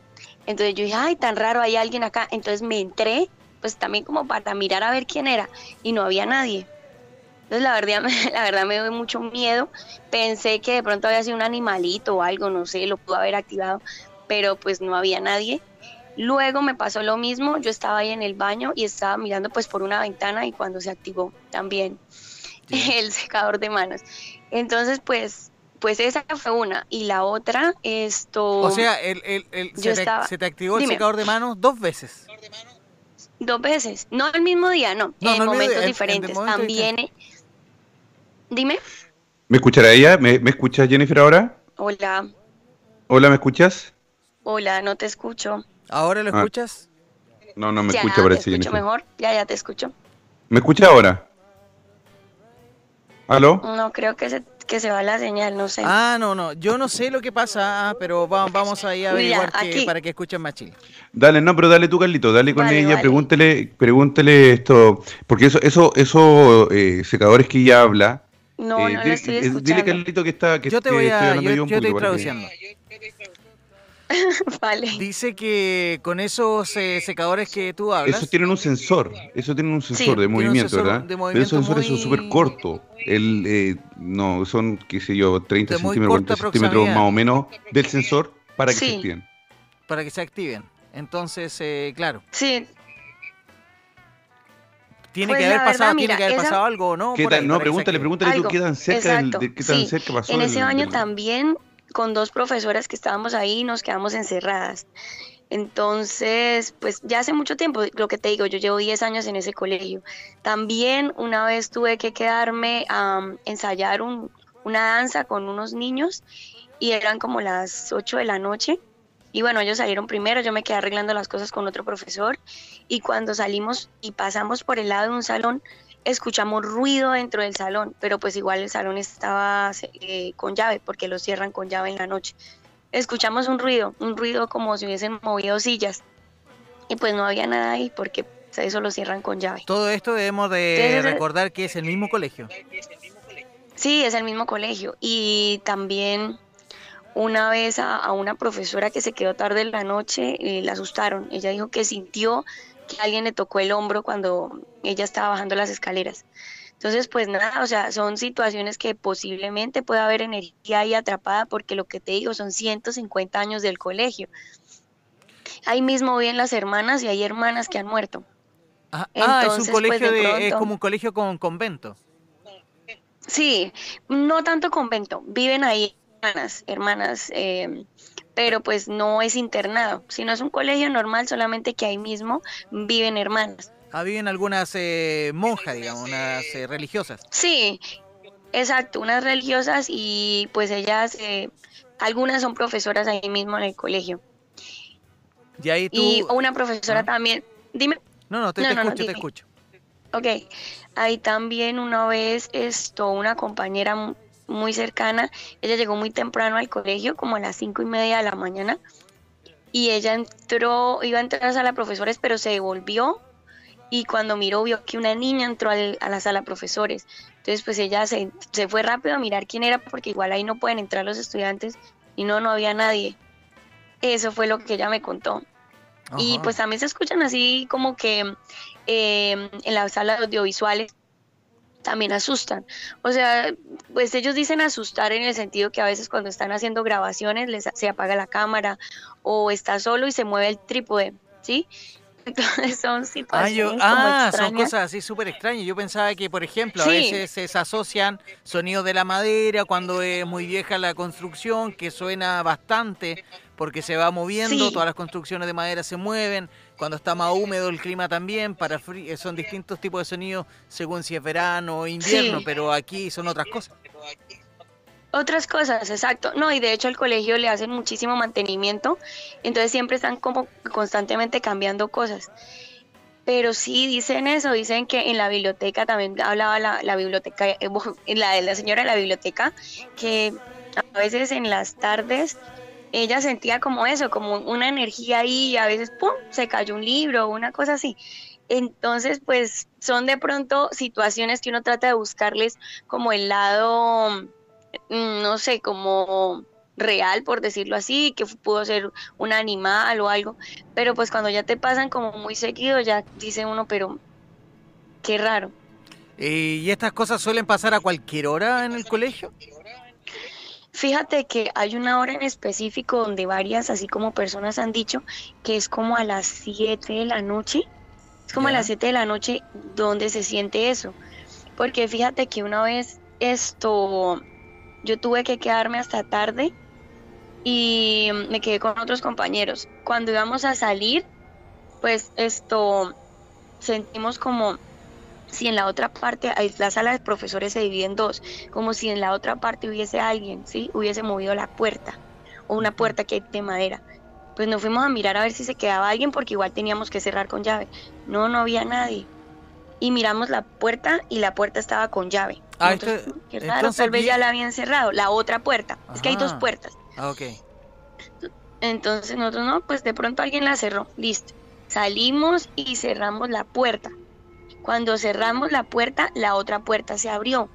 Entonces yo dije, ay, tan raro, hay alguien acá. Entonces me entré, pues también como para mirar a ver quién era, y no había nadie. Entonces la verdad, la verdad me dio mucho miedo. Pensé que de pronto había sido un animalito o algo, no sé, lo pudo haber activado, pero pues no había nadie. Luego me pasó lo mismo, yo estaba ahí en el baño y estaba mirando pues por una ventana y cuando se activó también el secador de manos. Entonces pues, pues esa fue una y la otra esto... O sea, el, el, el- yo se, te, estaba- se te activó el secador de manos dos veces. Dos veces, no el mismo día, no, No, en no momentos día, en- en diferentes. También, dime, ¿Me escuchará ella? ¿Me, me escucha Jennifer ahora? hola, Hola, ¿me escuchas? hola, no te escucho. ¿Ahora lo Ah. escuchas? No, no me ya, escucha, te parece escucho Jennifer. mejor, ya, ya te escucho. ¿Me escucha ahora? ¿Aló? No, creo que se, que se va la señal, no sé. Ah, no, no. Yo no sé lo que pasa, ah, pero va- vamos ahí a Mira, averiguar que- aquí. para que escuchen más Chile. Dale, no, pero dale tú, Carlito, dale con Vale, ella, vale. pregúntele, pregúntele esto, porque eso, eso, esos eh, secadores que ella habla, No, eh, no dile, lo estoy eh, dile, escuchando. Carlito, que está, que, Yo te que voy estoy a. hablando Yo, yo un yo estoy que- traduciendo. vale. Dice que con esos eh, secadores que tú hablas. Esos tienen un sensor, eso tienen un sensor Sí, de movimiento, sensor ¿verdad? de Pero movimiento esos sensores son muy- súper cortos. El, eh, no, son, qué sé yo, 30 De muy centímetros, 40 corta centímetros más o menos del sensor para que Sí. se activen. Para que se activen. Entonces, eh, claro. Sí, Tiene Pues que haber pasado, verdad, tiene que haber esa- pasado algo, ¿no? No, pregúntale, pregúntale tú qué tan cerca, del- Exacto, de, qué tan sí. cerca pasó. En ese baño del- también, con dos profesoras que estábamos ahí, nos quedamos encerradas. Entonces, pues ya hace mucho tiempo, lo que te digo, yo llevo 10 años en ese colegio. También una vez tuve que quedarme a ensayar un- una danza con unos niños y eran como las 8 de la noche. Y bueno, ellos salieron primero, yo me quedé arreglando las cosas con otro profesor y cuando salimos y pasamos por el lado de un salón, escuchamos ruido dentro del salón, pero pues igual el salón estaba eh, con llave porque lo cierran con llave en la noche. Escuchamos un ruido, un ruido como si hubiesen movido sillas y pues no había nada ahí porque eso lo cierran con llave. Todo esto debemos de Entonces, recordar que es el mismo colegio. Sí, es el mismo colegio. Y también una vez a, a una profesora que se quedó tarde en la noche, eh, la asustaron. Ella dijo que sintió que alguien le tocó el hombro cuando ella estaba bajando las escaleras. Entonces, pues nada, o sea, son situaciones que posiblemente pueda haber energía ahí atrapada porque lo que te digo son 150 años del colegio. Ahí mismo viven las hermanas y hay hermanas que han muerto. Ah, ah, es Entonces, un pues, colegio de es como un colegio con convento. Sí, no tanto convento, viven ahí hermanas, hermanas, eh, pero pues no es internado, sino es un colegio normal, solamente que ahí mismo viven hermanas. Ah, viven algunas eh, monjas, digamos, unas eh, religiosas. Sí, exacto, unas religiosas y pues ellas, eh, algunas son profesoras ahí mismo en el colegio. Y ahí tú. Y una profesora también, dime. No, no, te, No, te no, no, escucho, te escucho. Ok, ahí también una vez esto, una compañera muy cercana, ella llegó muy temprano al colegio, como a las cinco y media de la mañana, y ella entró, iba a entrar a la sala de profesores, pero se devolvió, y cuando miró vio que una niña entró al- a la sala de profesores. Entonces pues ella se, se fue rápido a mirar quién era, porque igual ahí no pueden entrar los estudiantes, y no, no había nadie. Eso fue lo que ella me contó. Y Ajá. pues también se escuchan así como que eh, en las salas audiovisuales también asustan. O sea, pues ellos dicen asustar en el sentido que a veces cuando están haciendo grabaciones les, se apaga la cámara o está solo y se mueve el trípode, ¿sí? Son Ah, situaciones yo, como ah son cosas así súper extrañas. Yo pensaba que, por ejemplo, a veces se asocian sonidos de la madera cuando es muy vieja la construcción, que suena bastante porque se va moviendo, Sí. todas las construcciones de madera se mueven, cuando está más húmedo el clima también, para frí- eh, son distintos tipos de sonidos según si es verano o invierno, Sí. pero aquí son otras cosas. Otras cosas, exacto. No, y de hecho al colegio le hacen muchísimo mantenimiento, entonces siempre están como constantemente cambiando cosas. pero sí dicen eso, dicen que en la biblioteca también hablaba la, la biblioteca, eh, la, la señora de la biblioteca, que a veces en las tardes ella sentía como eso, como una energía ahí y a veces, ¡pum!, se cayó un libro o una cosa así. Entonces, pues son de pronto situaciones que uno trata de buscarles como el lado, no sé, como real, por decirlo así, que pudo ser un animal o algo, pero pues cuando ya te pasan como muy seguido, ya dice uno, pero qué raro. ¿Y estas cosas suelen pasar a cualquier hora en el colegio? Fíjate que hay una hora en específico donde varias, así como personas han dicho, que es como a las 7 de la noche. Es como a las 7 de la noche donde se siente eso. Porque fíjate que una vez esto, yo tuve que quedarme hasta tarde y me quedé con otros compañeros. Cuando íbamos a salir, pues esto, sentimos como si en la otra parte, la sala de profesores se divide en dos, como si en la otra parte hubiese alguien, ¿sí? Hubiese movido la puerta o una puerta que hay de madera. Pues nos fuimos a mirar a ver si se quedaba alguien porque igual teníamos que cerrar con llave. No, no había nadie. Y miramos la puerta y la puerta estaba con llave. Ah, Entonces, esto- qué raro, entonces tal vez ya la habían cerrado, la otra puerta. Es que hay dos Ajá. puertas. Ah, ok. Entonces nosotros no, pues de pronto alguien la cerró, listo. Salimos y cerramos la puerta. Cuando cerramos la puerta, la otra puerta se abrió.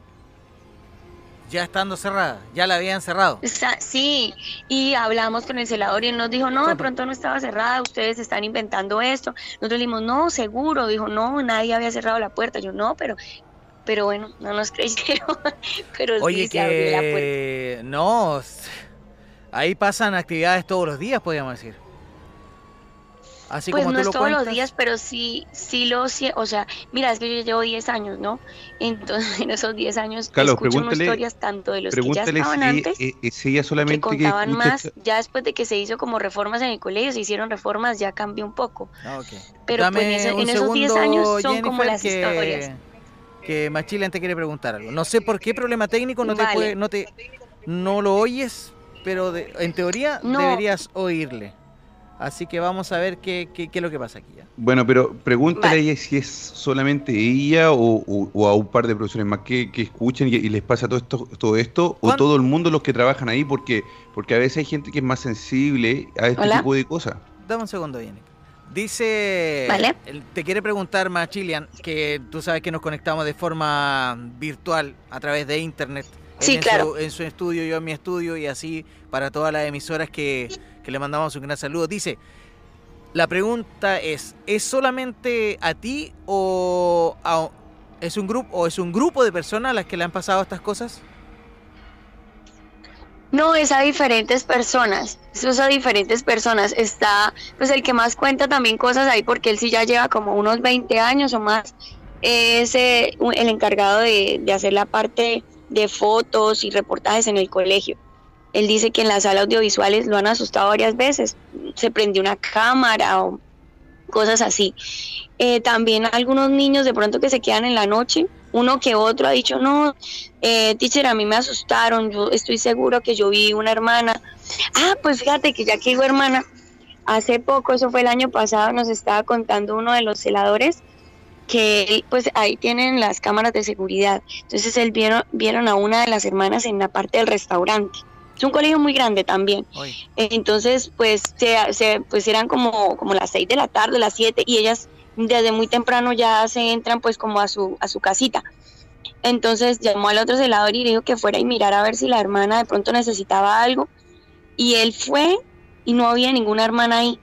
Ya estando cerrada, ya la habían cerrado. Sí, y hablamos con el celador y él nos dijo, no, de pronto no estaba cerrada, ustedes están inventando esto. Nosotros le dijimos, no, seguro. Dijo, no, nadie había cerrado la puerta. Yo, no, pero, pero bueno, no nos creyeron. pero Oye, sí se abrió la puerta. que no, ahí pasan actividades todos los días, podríamos decir. Así pues como no tú es lo todos los días, pero sí, sí lo, sí, o sea, mira, es que yo llevo 10 años, ¿no? Entonces, en esos 10 años Carlos, escucho historias tanto de los que ya estaban si, antes, eh, eh, si ella que solamente que contaban escucha más, ya después de que se hizo como reformas en el colegio, se hicieron reformas, ya cambió un poco. Ah. Pero pues, en, ese- un en esos 10 segundo, años son como las que, historias. Que Machilian te quiere preguntar algo. No sé por qué problema técnico no te Vale. puede, no te, no lo oyes, pero de- en teoría No. deberías oírle. Así que vamos a ver qué, qué, qué es lo que pasa aquí ya. Bueno, pero pregúntale a ella si es solamente ella o, o- o a un par de profesores más que, que escuchen y, y les pasa todo esto, todo esto o ¿Cuán- todo el mundo los que trabajan ahí, porque, porque a veces hay gente que es más sensible a este Hola. tipo de cosas. Dame un segundo, Jenny. Dice, Vale. te quiere preguntar Machilian, que tú sabes que nos conectamos de forma virtual a través de internet. Sí, en claro. Su, en su estudio, yo en mi estudio y así para todas las emisoras que, que le mandamos un gran saludo. Dice, la pregunta es, ¿es solamente a ti o a- es un grupo o es un grupo de personas a las que le han pasado estas cosas? No, es a diferentes personas. Es a diferentes personas. Está, pues el que más cuenta también cosas ahí, porque él sí ya lleva como unos 20 años o más. Es eh, el encargado de, de hacer la parte de fotos y reportajes en el colegio. Él dice que en las salas audiovisuales lo han asustado varias veces. Se prendió una cámara o cosas así. Eh, también algunos niños de pronto que se quedan en la noche, uno que otro ha dicho, no, eh, teacher, a mí me asustaron, yo estoy seguro que yo vi una hermana. Ah, pues fíjate que ya que digo hermana, hace poco, eso fue el año pasado, nos estaba contando uno de los celadores que él, pues ahí tienen las cámaras de seguridad. Entonces él vieron, vieron a una de las hermanas en la parte del restaurante. Es un colegio muy grande también. Entonces, pues, se, se- pues eran como, como las 6 de la tarde, las 7, y ellas desde muy temprano ya se entran pues como a su, a su casita. Entonces llamó al otro celador y dijo que fuera y mirar a ver si la hermana de pronto necesitaba algo. Y él fue y no había ninguna hermana ahí.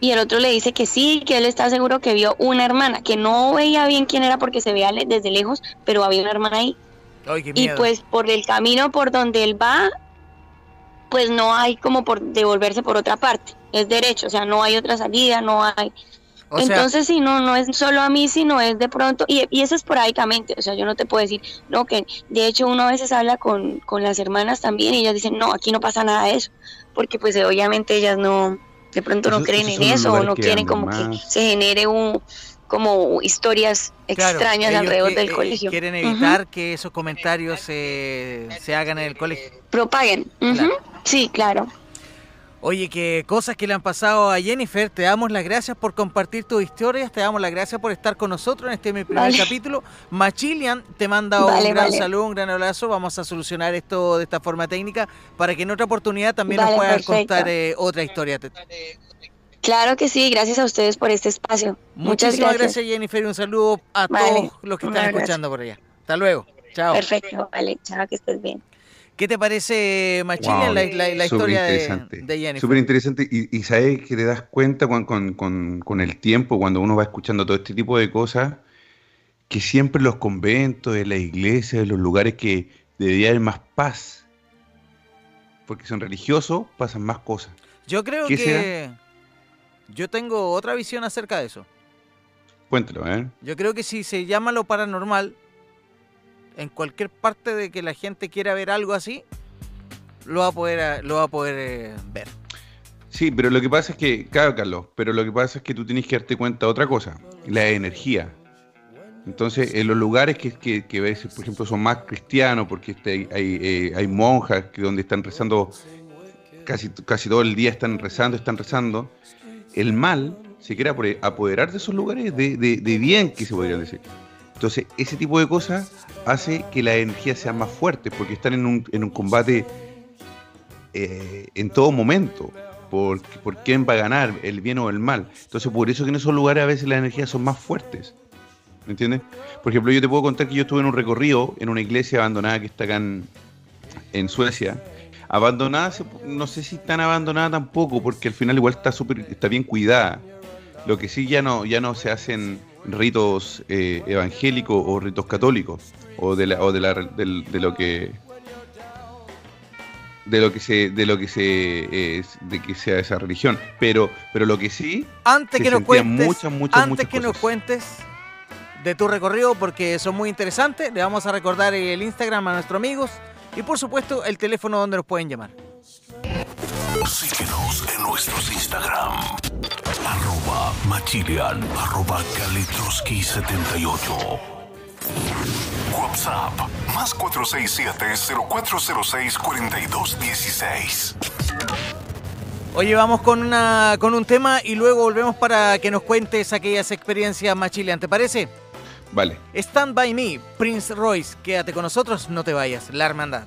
Y el otro le dice que sí, que él está seguro que vio una hermana, que no veía bien quién era porque se veía desde lejos, pero había una hermana ahí. Ay, qué Y pues por el camino por donde él va, pues no hay como por devolverse por otra parte. Es derecho, o sea, no hay otra salida, no hay. O sea- Entonces, sí, no, no es solo a mí, sino es de pronto, y, y eso esporádicamente, o sea, yo no te puedo decir, no, que de hecho uno a veces habla con, con las hermanas también y ellas dicen, no, aquí no pasa nada de eso, porque pues obviamente ellas no, de pronto no creen en eso o no quieren como que se genere un, como historias Claro, extrañas alrededor que- del eh, colegio. Quieren evitar que esos comentarios se, se hagan en el colegio. propaguen. Claro. Sí, claro. Oye, qué cosas que le han pasado a Jennifer. Te damos las gracias por compartir tus historias. Te damos las gracias por estar con nosotros en este mi primer Vale. capítulo. Machilian te manda Vale, un gran vale. saludo, un gran abrazo. Vamos a solucionar esto de esta forma técnica para que en otra oportunidad también nos puedas contar eh, otra historia. Claro que sí, gracias a ustedes por este espacio. Muchas Muchísimas gracias. gracias. Jennifer. y Un saludo a todos los que están escuchando por allá. Hasta luego. Chao. Perfecto, vale, chao, que estés bien. ¿Qué te parece, Machilian, Wow, la, la- la súper historia de, de Jennifer? Súper interesante. Y, y sabes que te das cuenta con, con- con- con el tiempo, cuando uno va escuchando todo este tipo de cosas, que siempre los conventos, en las iglesias, en los lugares que debería haber más paz, porque son religiosos, pasan más cosas. Yo creo ¿Qué que será? yo tengo otra visión acerca de eso. Cuéntalo, ¿eh? Yo creo que si se llama lo paranormal, en cualquier parte de que la gente quiera ver algo así, lo va a poder, lo va a poder eh, ver. Sí, pero lo que pasa es que, claro, Carlos, pero lo que pasa es que tú tienes que darte cuenta de otra cosa, la energía. Entonces, en los lugares que, que, que ves, por ejemplo, son más cristianos, porque este, hay, eh, hay monjas que donde están rezando, casi, casi todo el día están rezando, están rezando, el mal se quiere apoderar de esos lugares de, bien, que se podría decir. Entonces, ese tipo de cosas hace que la energía sea más fuerte, porque están en un, en un combate eh, en todo momento por, por quién va a ganar, el bien o el mal. Entonces, por eso que en esos lugares a veces las energías son más fuertes. ¿Me entiendes? Por ejemplo, yo te puedo contar que yo estuve en un recorrido en una iglesia abandonada que está acá en, en Suecia. Abandonada, no sé si tan abandonada tampoco, porque al final igual está súper, está bien cuidada. Lo que sí ya no, ya no se hacen ritos eh, evangélicos o ritos católicos, o de la, o de la de lo que de lo que se de lo que se es- de que sea esa religión pero pero lo que sí Antes se que nos cuentes, muchas muchas antes muchas que nos cuentes de tu recorrido, porque son muy interesantes, le vamos a recordar el Instagram a nuestros amigos y por supuesto el teléfono donde nos pueden llamar. Síguenos en nuestros Instagram. Arroba Machilian, arroba Kalitroski78. WhatsApp, más 467-0406-4216. Oye, vamos con, una, con un tema y luego volvemos para que nos cuentes aquellas experiencias machilean, ¿te parece? vale Stand by me, Prince Royce, quédate con nosotros, no te vayas, la hermandad.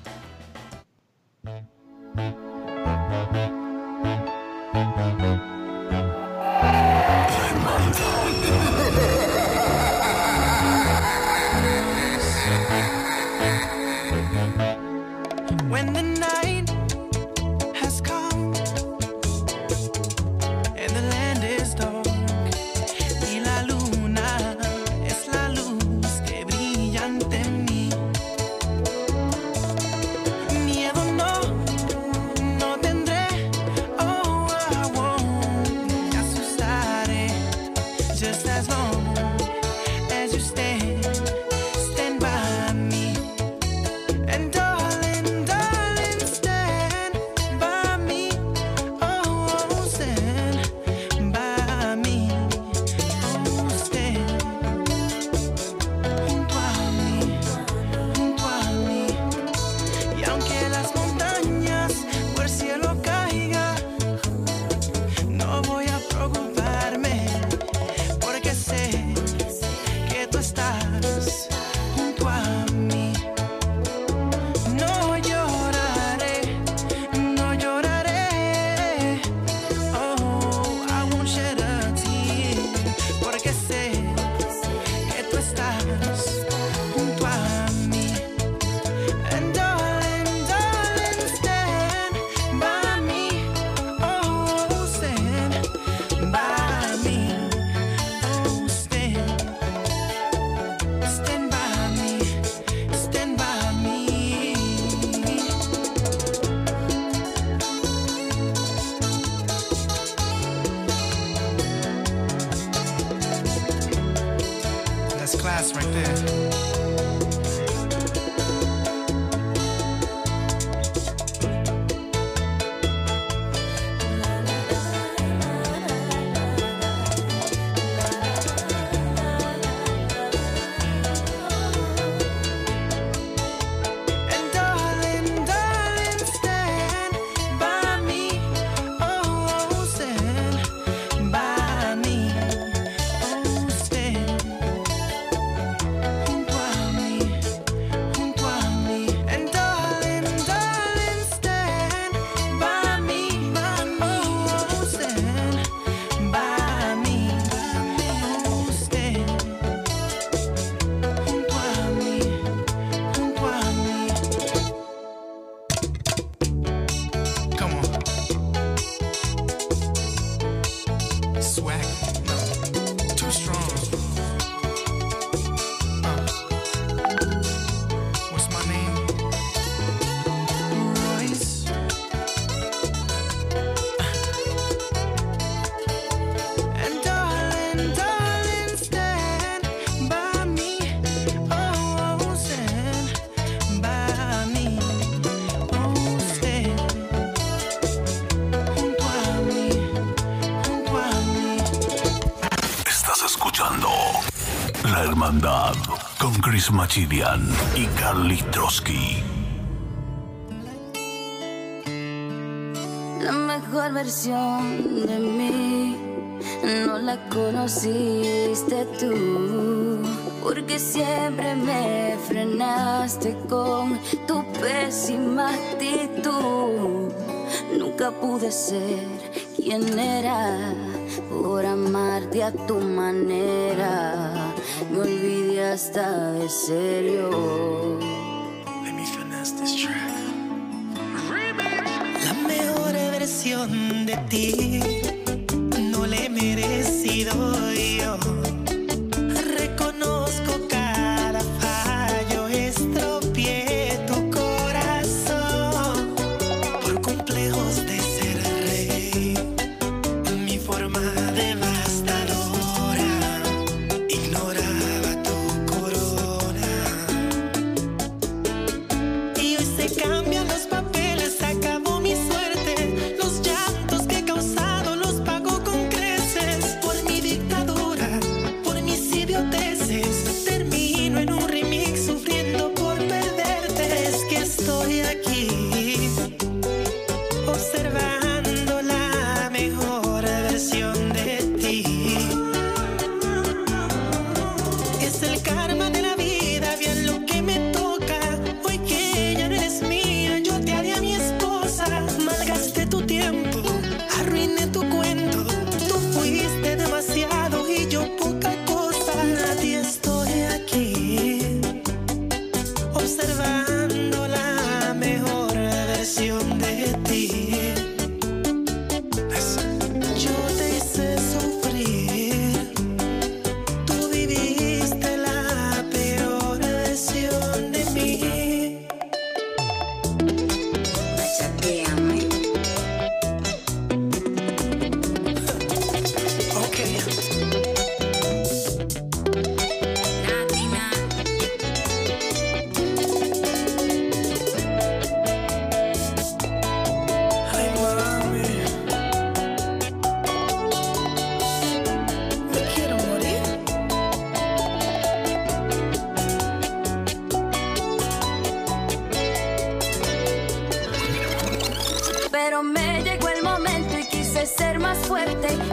Con Chris Machilian y Carly Trotsky. La mejor versión de mí no la conociste tú, porque siempre me frenaste con tu pésima actitud. Nunca pude ser quien era por amarte a tu manera. Me olvidé hasta de serio. Let me finesse this track. La mejor versión de ti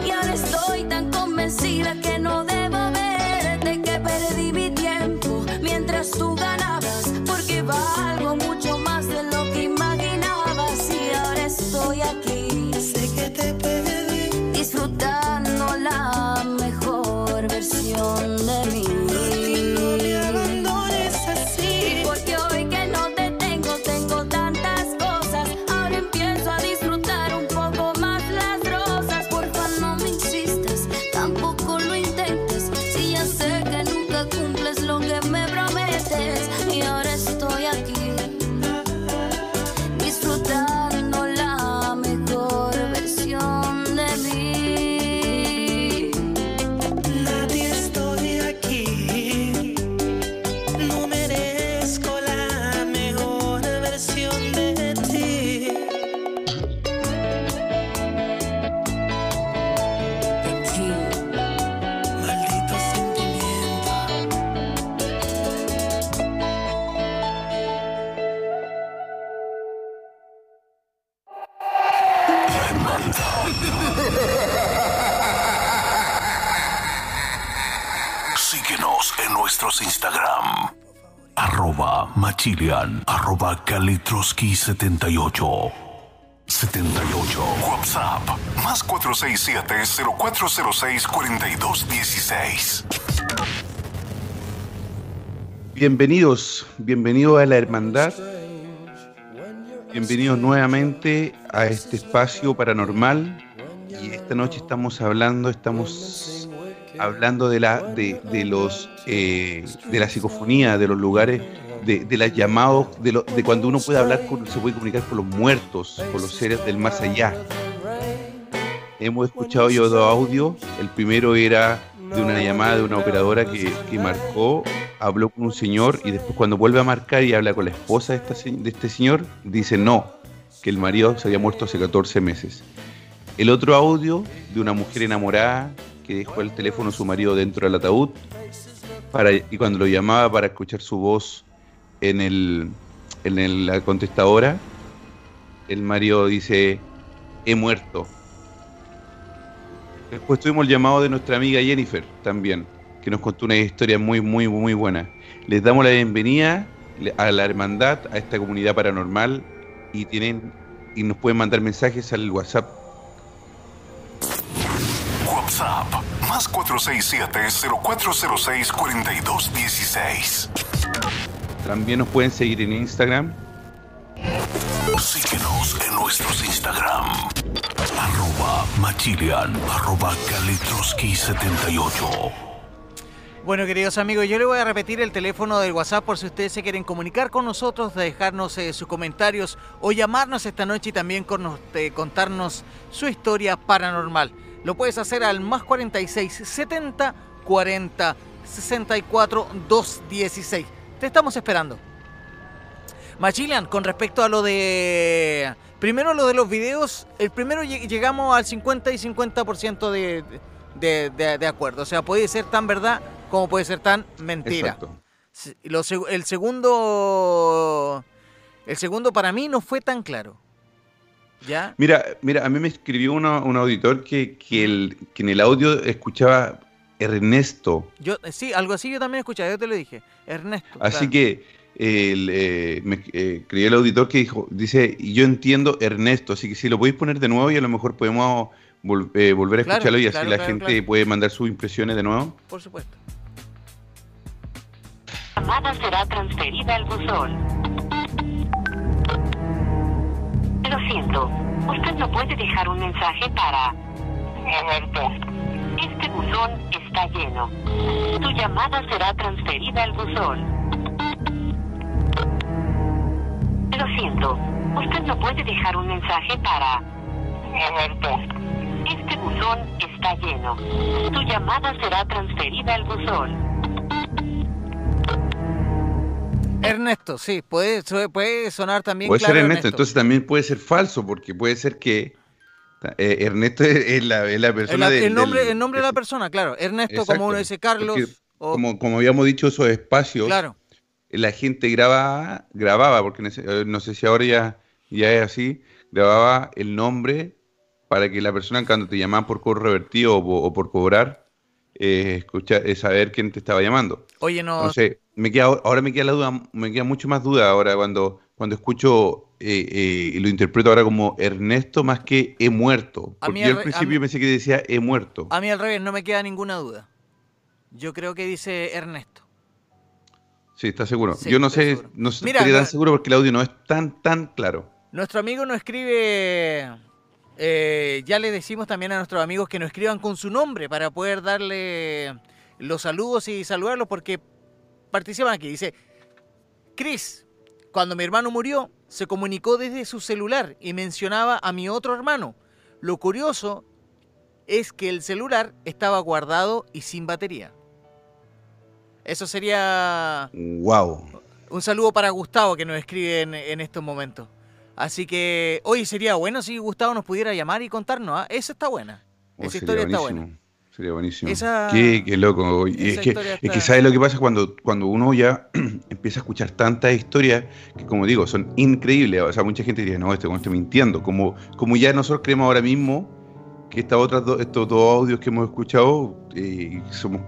Y ahora estoy tan convencida que no 78. 78. WhatsApp, más 467-0406-4216. Bienvenidos, bienvenidos a la hermandad. Bienvenidos nuevamente a este espacio paranormal. Y esta noche estamos hablando, estamos hablando de la de, de los eh, de la psicofonía, de los lugares, de, las llamados, de, lo- de cuando uno puede hablar con, se puede comunicar con los muertos, con los seres del más allá. Hemos escuchado yo dos audios. El primero era de una llamada de una operadora que, que marcó, habló con un señor y después cuando vuelve a marcar y habla con la esposa de, esta de este señor, dice no, que el marido se había muerto hace 14 meses. El otro audio de una mujer enamorada que dejó el teléfono de su marido dentro del ataúd para, y cuando lo llamaba para escuchar su voz en, el, en el- la contestadora, el Mario dice, he muerto. Después tuvimos el llamado de nuestra amiga Jennifer también, que nos contó una historia muy, muy, muy buena. Les damos la bienvenida a la hermandad, a esta comunidad paranormal y tienen y nos pueden mandar mensajes al WhatsApp WhatsApp más 467-0406-4216. También nos pueden seguir en Instagram. Síguenos en nuestros Instagram. Arroba Machilian, arroba Kalitroski78. Bueno, queridos amigos, yo le voy a repetir el teléfono del WhatsApp por si ustedes se quieren comunicar con nosotros, dejarnos eh, sus comentarios o llamarnos esta noche y también con- eh, contarnos su historia paranormal. Lo puedes hacer al más 46 70 40 64 216. Te estamos esperando. Machilian, con respecto a lo de... Primero lo de los videos, el primero lleg- llegamos al 50 y 50% de, de, de- de acuerdo. O sea, puede ser tan verdad como puede ser tan mentira. Lo el segundo... El segundo para mí no fue tan claro. ¿Ya? Mira, mira, a mí me escribió uno- un auditor que, que, el, que en el audio escuchaba Ernesto. Yo, eh, sí, algo así yo también escuché, yo te lo dije. Ernesto. Así claro. que el, eh, me eh, escribió el auditor que dijo, dice, yo entiendo Ernesto, así que si lo podéis poner de nuevo y a lo mejor podemos vol- eh, volver a Claro, escucharlo y así claro, la claro, gente claro. puede mandar sus impresiones de nuevo. Por supuesto. La llamada será transferida al buzón. Lo siento, usted no puede dejar un mensaje para... Este buzón está lleno. Tu llamada será transferida al buzón. Lo siento, usted no puede dejar un mensaje para... Este buzón está lleno. Tu llamada será transferida al buzón. Ernesto, sí, puede, puede sonar también Puede claro ser Ernesto, entonces también puede ser falso, porque puede ser que eh, Ernesto es, es la, es la El, persona el del- nombre, del- el nombre de la persona, claro. Ernesto, Exacto, como uno dice Carlos. o- como, como habíamos dicho, esos espacios, Claro. la gente grababa, grababa, porque eh, no sé si ahora ya, ya es así, grababa el nombre para que la persona cuando te llamaban por cobro revertido o, po- o por cobrar, eh, escuchar, eh, saber quién te estaba llamando. Oye, no. Entonces, me queda, ahora me queda la duda, me queda mucho más duda ahora cuando, cuando escucho eh, eh, lo interpreto ahora como Ernesto más que he muerto. A Porque mí yo al principio mí- pensé que decía he muerto. A mí al revés, no me queda ninguna duda. Yo creo que dice Ernesto. Sí, está seguro. Sí, yo no estoy sé, seguro. no Mira, estaría tan seguro porque el audio no es tan, tan claro. Nuestro amigo nos escribe. eh, ya le decimos también a nuestros amigos que nos escriban con su nombre para poder darle los saludos y saludarlos porque participan aquí. Dice: Cris, cuando mi hermano murió, se comunicó desde su celular y mencionaba a mi otro hermano. Lo curioso es que el celular estaba guardado y sin batería. Eso sería Wow. un saludo para Gustavo que nos escribe en, en estos momentos. Así que hoy sería bueno si Gustavo nos pudiera llamar y contarnos. ¿ah? Esa está buena. Oh, Esa historia está buena. Sería buenísimo. Esa- Qué, qué loco. Y es que, es ¿sabes lo que pasa cuando, cuando uno ya empieza a escuchar tantas historias que, como digo, son increíbles? O sea, mucha gente diría, no, este weón está mintiendo. Como, como ya nosotros creemos ahora mismo que estas otras do- estos dos audios que hemos escuchado eh, somos,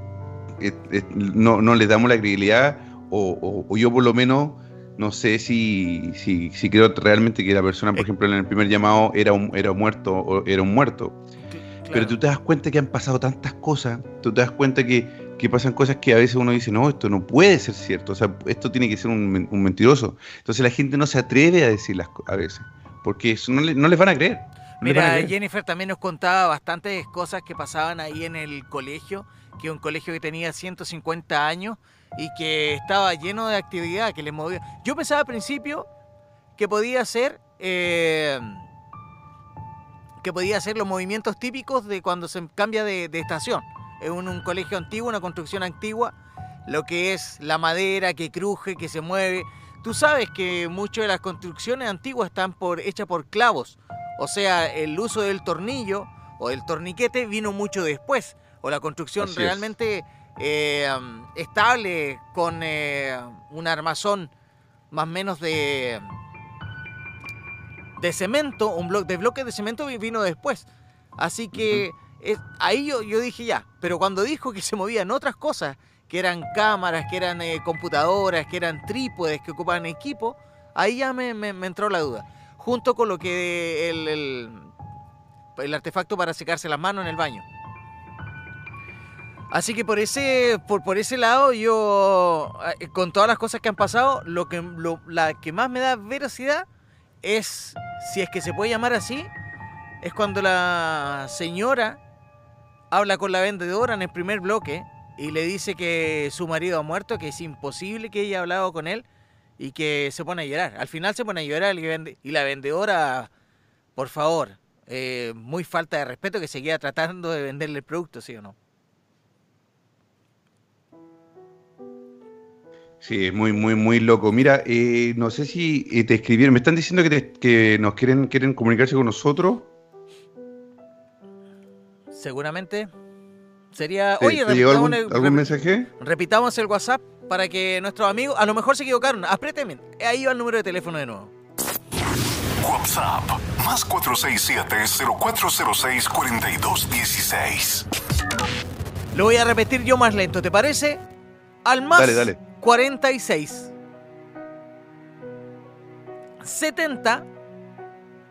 eh, eh, no, no les damos la credibilidad o, o- o yo por lo menos no sé si, si, si creo realmente que la persona, por ejemplo, en el primer llamado era un, era muerto o era un muerto. Pero tú te das cuenta que han pasado tantas cosas, tú te das cuenta que, que pasan cosas que a veces uno dice, no, esto no puede ser cierto, o sea, esto tiene que ser un, un mentiroso. Entonces la gente no se atreve a decir las a veces, porque eso no, le- no les van a creer. no les van a Mira, creer. Jennifer también nos contaba bastantes cosas que pasaban ahí en el colegio, que un colegio que tenía 150 años y que estaba lleno de actividad, que le movía. Yo pensaba al principio que podía ser eh, que podía ser los movimientos típicos de cuando se cambia de, de estación. Es un, un colegio antiguo, una construcción antigua, lo que es la madera que cruje, que se mueve. Tú sabes que muchas de las construcciones antiguas están por, hechas por clavos. O sea, el uso del tornillo o del torniquete vino mucho después. O la construcción Así es. realmente eh, estable con eh, un armazón más o menos de de cemento, un bloque de bloques de cemento vi- vino después. Así que es- ahí yo, yo dije ya, pero cuando dijo que se movían otras cosas, que eran cámaras, que eran eh, computadoras, que eran trípodes, que ocupaban equipo, ahí ya me, me- me entró la duda. Junto con lo que el, el- el artefacto para secarse las manos en el baño. Así que por ese, por, por ese lado, yo, eh, con todas las cosas que han pasado, lo que, lo- la que más me da veracidad es, si es que se puede llamar así, es cuando la señora habla con la vendedora en el primer bloque y le dice que su marido ha muerto, que es imposible que ella haya hablado con él y que se pone a llorar. Al final se pone a llorar y la vendedora, por favor, eh, muy falta de respeto que seguía tratando de venderle el producto, ¿sí o no? Sí, es muy, muy, muy loco. Mira, eh, no sé si eh, te escribieron, me están diciendo que, te- que nos quieren, quieren comunicarse con nosotros. Seguramente sería... ¿Te, Oye, te llegó repitamos algún, el- algún repi- mensaje? Repitamos el WhatsApp para que nuestros amigos, a lo mejor se equivocaron. Apriétenme. Ahí va el número de teléfono de nuevo. WhatsApp más 467-0406-4216. Lo voy a repetir yo más lento, ¿te parece? Al más Dale, dale. 46 70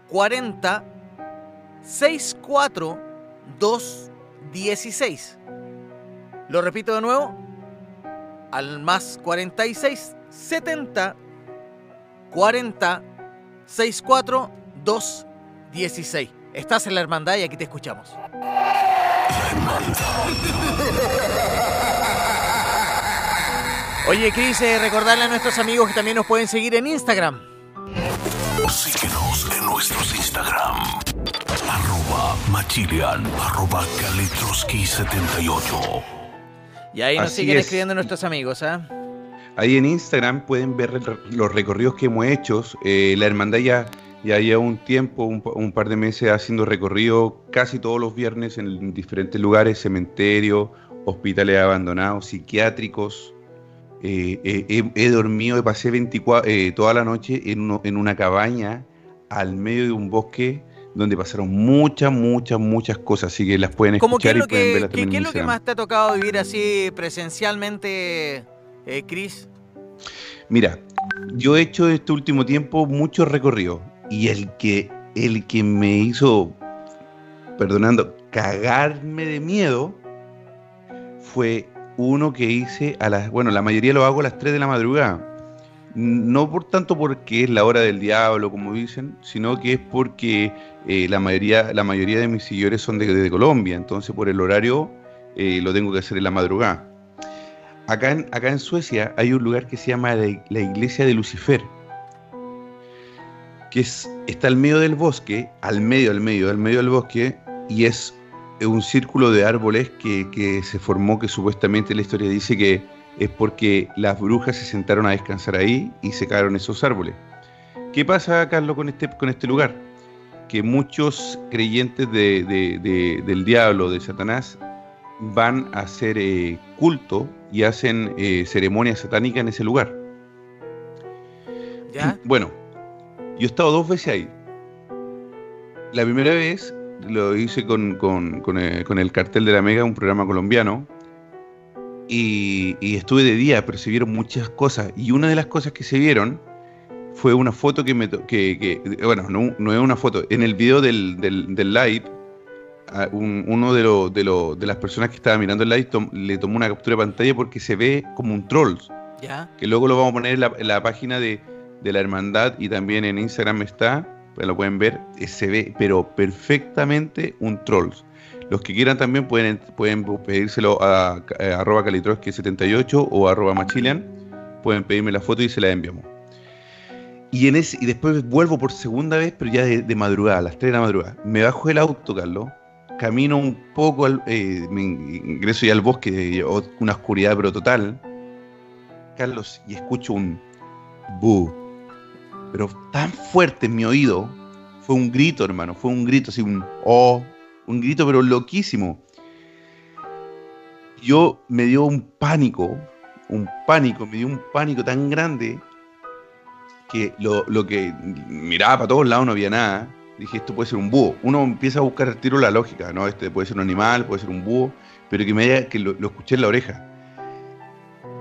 40 64 2 16. Lo repito de nuevo. Al más 46 70 40 64 2 16. Estás en la hermandad y aquí te escuchamos. Oye, Cris, eh, recordarle a nuestros amigos que también nos pueden seguir en Instagram. Síguenos en nuestros Instagram. Arroba Machilian, arroba Kalitroski78. Y ahí nos Así siguen es. escribiendo nuestros amigos, ¿ah? Ahí en Instagram pueden ver los recorridos que hemos hecho. Eh, la hermandad ya, ya lleva un tiempo, un, un par de meses haciendo recorrido casi todos los viernes en diferentes lugares, cementerios, hospitales abandonados, psiquiátricos. Eh, eh, he, dormido, he pasé 24, eh, toda la noche en, uno- en una cabaña al medio de un bosque donde pasaron muchas, muchas, muchas cosas. Así que las pueden ¿Cómo qué escuchar es y lo pueden que, verlas qué- también qué es lo que más te ha tocado vivir así presencialmente, eh, Cris? Mira, yo he hecho este último tiempo muchos recorridos y el que, el que me hizo, perdonando, cagarme de miedo fue uno que hice a las, bueno, la mayoría lo hago a las 3 de la madrugada. No por tanto porque es la hora del diablo, como dicen, sino que es porque eh, la, mayoría, la mayoría de mis seguidores son de, Colombia, entonces por el horario eh, lo tengo que hacer en la madrugada. Acá en, acá en Suecia hay un lugar que se llama la, la iglesia de Lucifer, que es, está al medio del bosque, al medio, al medio, al medio del bosque, y es un círculo de árboles que, que se formó, que supuestamente la historia dice que es porque las brujas se sentaron a descansar ahí y secaron esos árboles. ¿Qué pasa, Carlos, con este, con este lugar? Que muchos creyentes de- de- de- del diablo, de Satanás, van a hacer eh, culto y hacen eh, ceremonias satánicas en ese lugar. ¿Ya? Bueno, yo he estado dos veces ahí. La primera vez lo hice con, con- con, eh, con el cartel de la Mega, un programa colombiano. Y, y estuve de día, pero se vieron muchas cosas. Y una de las cosas que se vieron fue una foto que me... Que, que- bueno, no, no es una foto. En el video del, del, del live, un- uno de, los de, los- de las personas que estaba mirando el live tom- le tomó una captura de pantalla porque se ve como un troll ¿Ya? que luego lo vamos a poner en la, en la página de, de la hermandad y también en Instagram está, lo pueden ver, eh, se ve, pero perfectamente un trolls. Los que quieran también pueden, pueden pedírselo a, a arroba calitroski78 o arroba machilian, pueden pedirme la foto y se la enviamos. Y, en ese, y después vuelvo por segunda vez, pero ya de, madrugada, a las 3 de la madrugada. Me bajo del auto, Carlos, camino un poco, al- eh, ingreso ya al bosque, eh, una oscuridad pero total, Carlos, y escucho un bu, pero tan fuerte en mi oído, fue un grito, hermano, fue un grito, así un oh, un grito, pero loquísimo. yo me dio un pánico, un pánico, me dio un pánico tan grande que lo, lo que miraba para todos lados no había nada. Dije, esto puede ser un búho. Uno empieza a buscar el tiro la lógica, ¿no? Este puede ser un animal, puede ser un búho, pero que me haya, que lo, lo escuché en la oreja.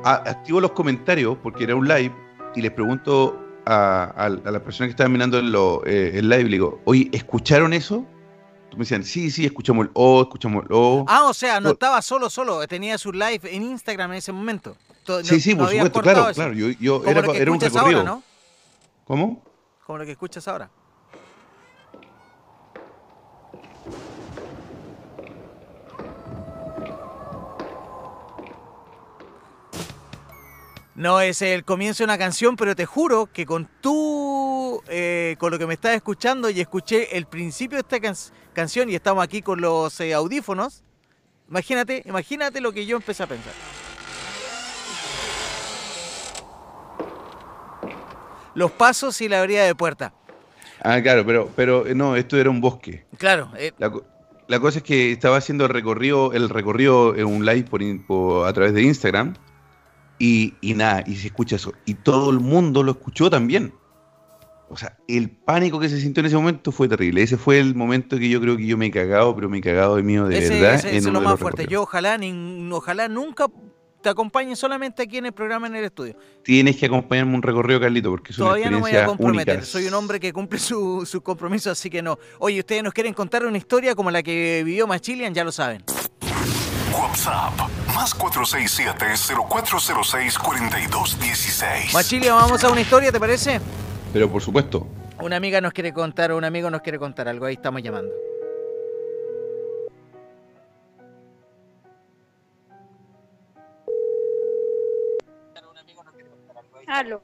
Activo los comentarios porque era un live y les pregunto a, a, a las personas que estaban mirando el, eh, el live, le digo, oye, ¿escucharon eso? Tú me decían, sí, sí, escuchamos el O, escuchamos el O. Ah, o sea, no estaba solo, solo. Tenía su live en Instagram en ese momento. To- sí, no- sí, no por supuesto, claro, eso. claro. Yo, yo Como era, lo que era un recorrido. ahora, ¿no? ¿Cómo? Como lo que escuchas ahora. No es el comienzo de una canción, pero te juro que con tú, eh, con lo que me estás escuchando y escuché el principio de esta can- canción y estamos aquí con los eh, audífonos, imagínate, imagínate lo que yo empecé a pensar. Los pasos y la abría de puerta. Ah, claro, pero, pero eh, no, esto era un bosque. Claro, eh, La, la cosa es que estaba haciendo el recorrido, el recorrido en un live por, in- por- a través de Instagram y, y nada, y se escucha eso. Y todo el mundo lo escuchó también. O sea, el pánico que se sintió en ese momento fue terrible. Ese fue el momento que yo creo que yo me he cagado, pero me he cagado de mío de ese, verdad. ese- es lo más fuerte. Yo ojalá, nin- ojalá nunca te acompañe solamente aquí en el programa en el estudio. Tienes que acompañarme un recorrido, Carlito, porque es Todavía una no me voy a experiencia comprometer. única. Soy un hombre que cumple su, su compromiso, así que no. Oye, ustedes nos quieren contar una historia como la que vivió Machilian, ya lo saben. WhatsApp más 467-0406-4216. Machilian, vamos a una historia, ¿te parece? Pero por supuesto. Una amiga nos quiere contar, un amigo nos quiere contar algo, ahí estamos llamando. Aló.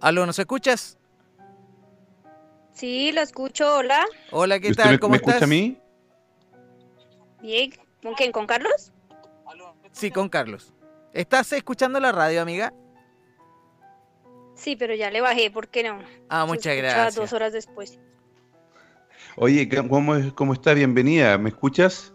Aló, ¿nos escuchas? Sí, lo escucho. Hola. Hola, ¿qué ¿Usted tal? me, ¿Cómo me estás? escucha a mí? Bien. ¿Con quién? ¿Con Carlos? Sí, con Carlos. ¿Estás escuchando la radio, amiga? Sí, pero ya le bajé. ¿Por qué no? Ah, muchas gracias. Dos horas después. Oye, ¿cómo, es- ¿cómo está? Bienvenida. ¿Me escuchas?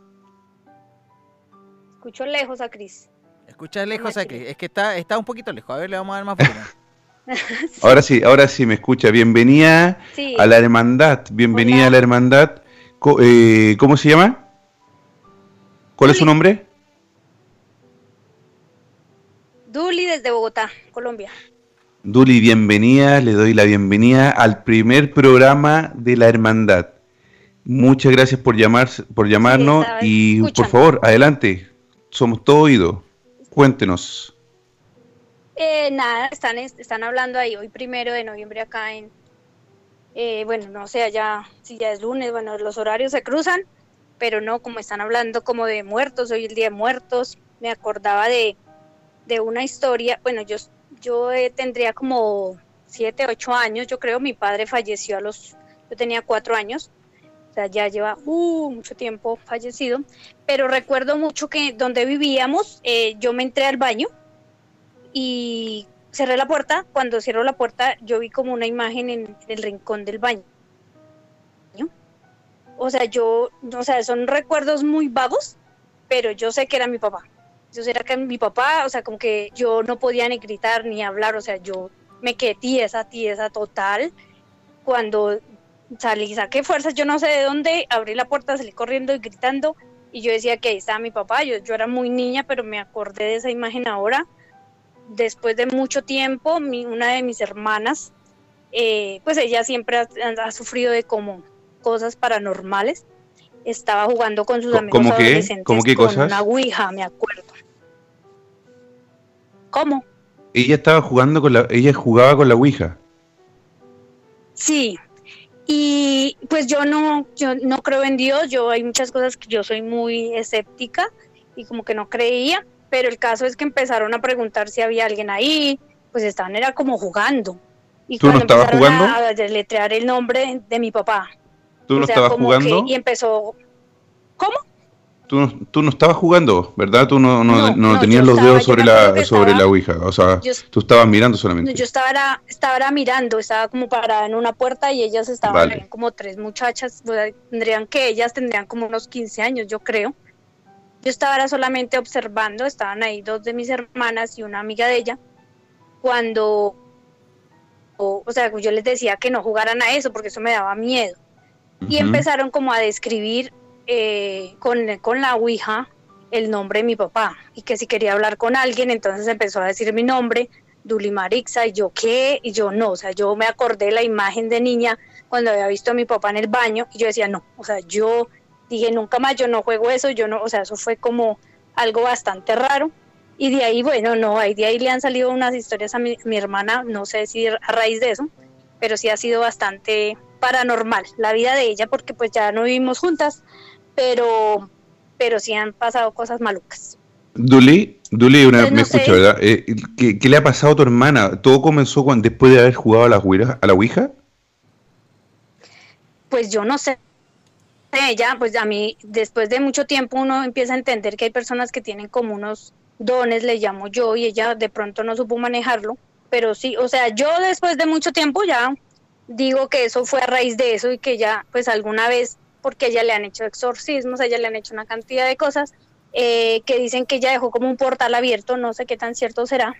Escucho lejos a Cris. Escuchas lejos aquí. Es que está, está un poquito lejos. A ver, le vamos a dar más volumen. Ahora sí, ahora sí me escucha. Bienvenida Sí. a la hermandad. Bienvenida a la hermandad. Co- eh, ¿Cómo se llama? ¿Cuál es su nombre? Duli desde Bogotá, Colombia. Duli, bienvenida. Le doy la bienvenida al primer programa de la hermandad. Muchas gracias por llamar, por llamarnos y por favor, adelante. Somos todo oído. Cuéntenos. Eh, nada, están, están hablando ahí hoy primero de noviembre acá en... eh, bueno, no sé, allá, si ya es lunes, bueno, los horarios se cruzan, pero no, como están hablando como de muertos, hoy el Día de Muertos, me acordaba de, de una historia, bueno, yo, yo eh, tendría como siete, ocho años, yo creo, mi padre falleció a los, yo tenía cuatro años, o sea, ya lleva uh, mucho tiempo fallecido, pero recuerdo mucho que donde vivíamos, eh, yo me entré al baño y cerré la puerta. Cuando cierro la puerta, yo vi como una imagen en el rincón del baño. O sea, yo, o sea, son recuerdos muy vagos, pero yo sé que era mi papá. Yo sé que mi papá, o sea, como que yo no podía ni gritar ni hablar, o sea, yo me quedé tiesa, tiesa total. Cuando salí, saqué fuerzas, yo no sé de dónde, abrí la puerta, salí corriendo y gritando, y yo decía que ahí estaba mi papá. Yo, yo era muy niña, pero me acordé de esa imagen ahora después de mucho tiempo, mi- una de mis hermanas, eh, pues ella siempre ha, ha sufrido de como cosas paranormales. Estaba jugando con sus amigos ¿cómo qué? adolescentes ¿Cómo qué con cosas? una ouija, me acuerdo. ¿Cómo? Ella estaba jugando con la, ella jugaba con la Ouija. Sí. Y pues yo no, yo no creo en Dios, yo hay muchas cosas que yo soy muy escéptica y como que no creía, pero el caso es que empezaron a preguntar si había alguien ahí, pues estaban era como jugando. Y ¿Tú no cuando estabas empezaron jugando? a deletrear el nombre de mi papá. ¿Tú o no sea, estabas jugando? que- y empezó, ¿cómo? Tú no, tú no estabas jugando, ¿verdad? Tú no, no, No, no no, tenías los estaba- dedos sobre la, sobre estaba- la Ouija. O sea, yo- tú estabas mirando solamente. Yo estaba, estaba mirando, estaba como parada en una puerta y ellas estaban, Vale. como tres muchachas, o sea, tendrían que, ellas tendrían como unos 15 años, yo creo. Yo estaba solamente observando, estaban ahí dos de mis hermanas y una amiga de ella, cuando, o, o sea, yo les decía que no jugaran a eso porque eso me daba miedo. Y empezaron como a describir eh, con, con la Ouija el nombre de mi papá y que si quería hablar con alguien, entonces empezó a decir mi nombre, Duli Marixa, y yo qué, y yo no, o sea, yo me acordé de la imagen de niña cuando había visto a mi papá en el baño y yo decía no, o sea, yo dije nunca más, yo no juego eso, yo no, o sea, eso fue como algo bastante raro. Y de ahí, bueno, no, ahí de ahí le han salido unas historias a mi, mi hermana, no sé si a raíz de eso, pero sí ha sido bastante paranormal la vida de ella porque pues ya no vivimos juntas, pero pero sí han pasado cosas malucas. Duli, Duli, una, Pues no me sé. escucha, ¿verdad? Eh, ¿qué, qué le ha pasado a tu hermana? ¿Todo comenzó cuando, después de haber jugado a la, Ouija- a la Ouija? Pues yo no sé. Ella, pues a mí, después de mucho tiempo uno empieza a entender que hay personas que tienen como unos dones, le llamo yo, y ella de pronto no supo manejarlo, pero sí, o sea, yo después de mucho tiempo ya digo que eso fue a raíz de eso y que ya, pues alguna vez, porque a ella le han hecho exorcismos, a ella le han hecho una cantidad de cosas, eh, que dicen que ella dejó como un portal abierto, no sé qué tan cierto será,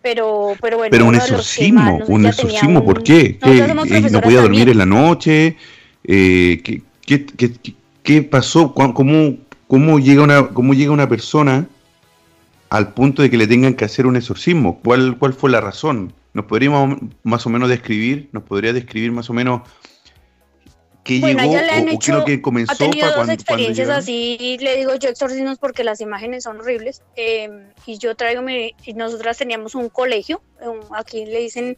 pero, pero bueno. Pero un exorcismo, no sé, un exorcismo, un- ¿por qué? ¿Qué, Nosotros somos eh, ¿No profesoras podía dormir también. en la noche? Eh, ¿qué, qué, qué- qué- pasó? ¿Cuán- ¿Cómo, cómo, llega una, ¿Cómo llega una persona al punto de que le tengan que hacer un exorcismo? ¿Cuál, cuál fue la razón? ¿Nos podríamos más o menos describir? ¿Nos podría describir más o menos qué Bueno, llegó le han o, o qué es lo hecho- que comenzó ha tenido para dos cuando, cuando experiencias llegaron? así, le digo yo exorcismos porque las imágenes son horribles. eh, y yo traigo mi, y nosotras teníamos un colegio, un- aquí le dicen,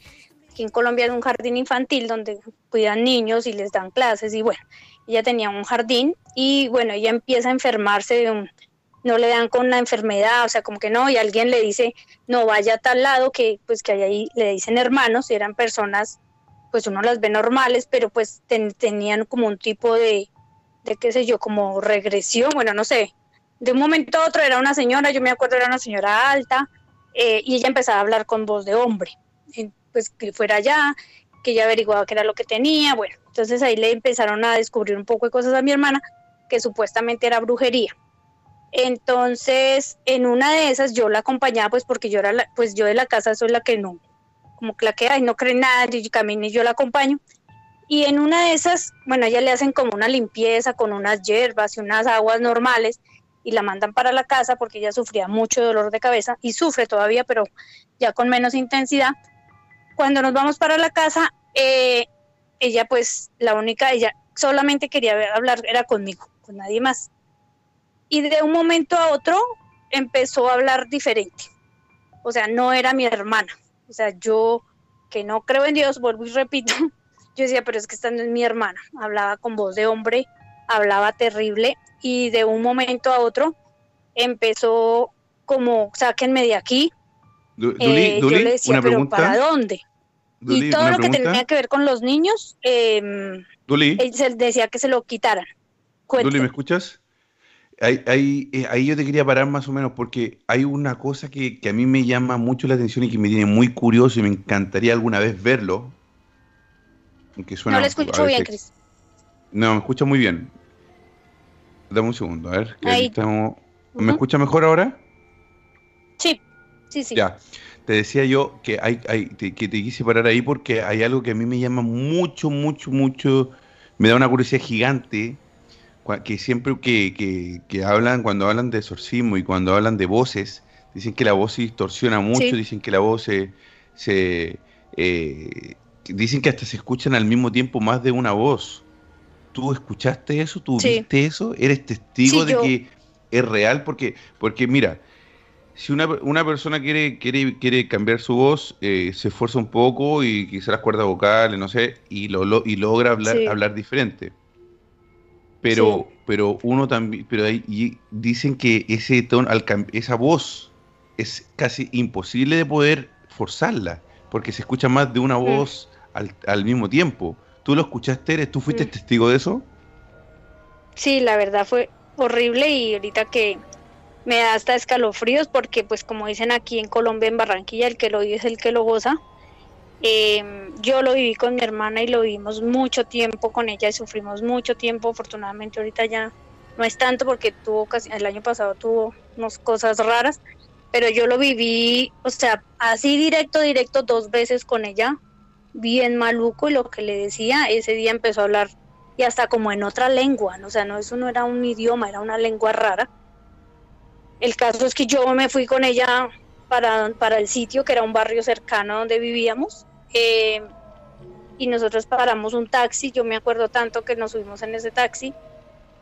aquí en Colombia es un jardín infantil donde cuidan niños y les dan clases y bueno, ella tenía un jardín y bueno, ella empieza a enfermarse de un, no le dan con la enfermedad, o sea, como que no, y alguien le dice, no vaya a tal lado, que pues que ahí, le dicen hermanos, y eran personas pues uno las ve normales, pero pues ten- tenían como un tipo de, de qué sé yo, como regresión, bueno, no sé. De un momento a otro era una señora, yo me acuerdo era una señora alta, eh, y ella empezaba a hablar con voz de hombre, y, pues que fuera allá, que ella averiguaba qué era lo que tenía, bueno, entonces ahí le empezaron a descubrir un poco de cosas a mi hermana, que supuestamente era brujería. Entonces, en una de esas yo la acompañaba, pues porque yo era, pues yo de la casa soy la que no, como que la que ay, no cree nada, y camina y yo la acompaño. Y en una de esas, bueno, ella le hacen como una limpieza con unas hierbas y unas aguas normales y la mandan para la casa porque ella sufría mucho dolor de cabeza y sufre todavía, pero ya con menos intensidad. Cuando nos vamos para la casa, eh, ella pues la única, ella solamente quería hablar, era conmigo, con nadie más. Y de un momento a otro empezó a hablar diferente. O sea, no era mi hermana. O sea, yo que no creo en Dios, vuelvo y repito, yo decía, pero es que esta no es mi hermana. Hablaba con voz de hombre, hablaba terrible y de un momento a otro empezó como, sáquenme de aquí. Du- Eh, Duli, yo le decía, una pero. ¿para dónde? Duli, y todo lo que tenía que ver con los niños, eh, Duli. él decía que se lo quitaran. Duli, Cuénteme. ¿me escuchas? Ahí, ahí, eh, ahí yo te quería parar más o menos porque hay una cosa que, que a mí me llama mucho la atención y que me tiene muy curioso y me encantaría alguna vez verlo. Aunque suena no a escucho bien, Cris. No, me escucha muy bien. Dame un segundo, a ver. que Ahí. estamos... ¿Me Ujú. escucha mejor ahora? Sí, sí, sí. Ya. Te decía yo que hay, hay- te- que te quise parar ahí porque hay algo que a mí me llama mucho, mucho, mucho, me da una curiosidad gigante, que siempre que, que- que hablan, cuando hablan de exorcismo y cuando hablan de voces, dicen que la voz se distorsiona mucho, Sí. dicen que la voz se, se, eh, dicen que hasta se escuchan al mismo tiempo más de una voz. ¿Tú escuchaste eso? ¿Tú Sí. viste eso? ¿Eres testigo Sí, de yo- que es real? Porque, porque mira, si una, una persona quiere, quiere, quiere cambiar su voz, eh, se esfuerza un poco y quizás las cuerdas vocales, no sé, y, lo, lo- y logra hablar, hablar diferente. Pero, pero uno también, pero ahí dicen que ese tono, al esa voz es casi imposible de poder forzarla, porque se escucha más de una voz al, al mismo tiempo. ¿Tú lo escuchaste? ¿Eres, ¿Tú fuiste Mm. testigo de eso? Sí, la verdad fue horrible y ahorita que me da hasta escalofríos porque pues como dicen aquí en Colombia, en Barranquilla, el que lo vive es el que lo goza. Eh, yo lo viví con mi hermana y lo vivimos mucho tiempo con ella y sufrimos mucho tiempo. Afortunadamente ahorita ya no es tanto porque tuvo casi, el año pasado tuvo unas cosas raras, pero yo lo viví, o sea, así directo, directo dos veces con ella, bien maluco y lo que le decía, ese día empezó a hablar y hasta como en otra lengua, ¿no? o sea, no, eso no era un idioma, era una lengua rara. El caso es que yo me fui con ella para, para el sitio, que era un barrio cercano donde vivíamos, eh, y nosotros paramos un taxi, yo me acuerdo tanto que nos subimos en ese taxi,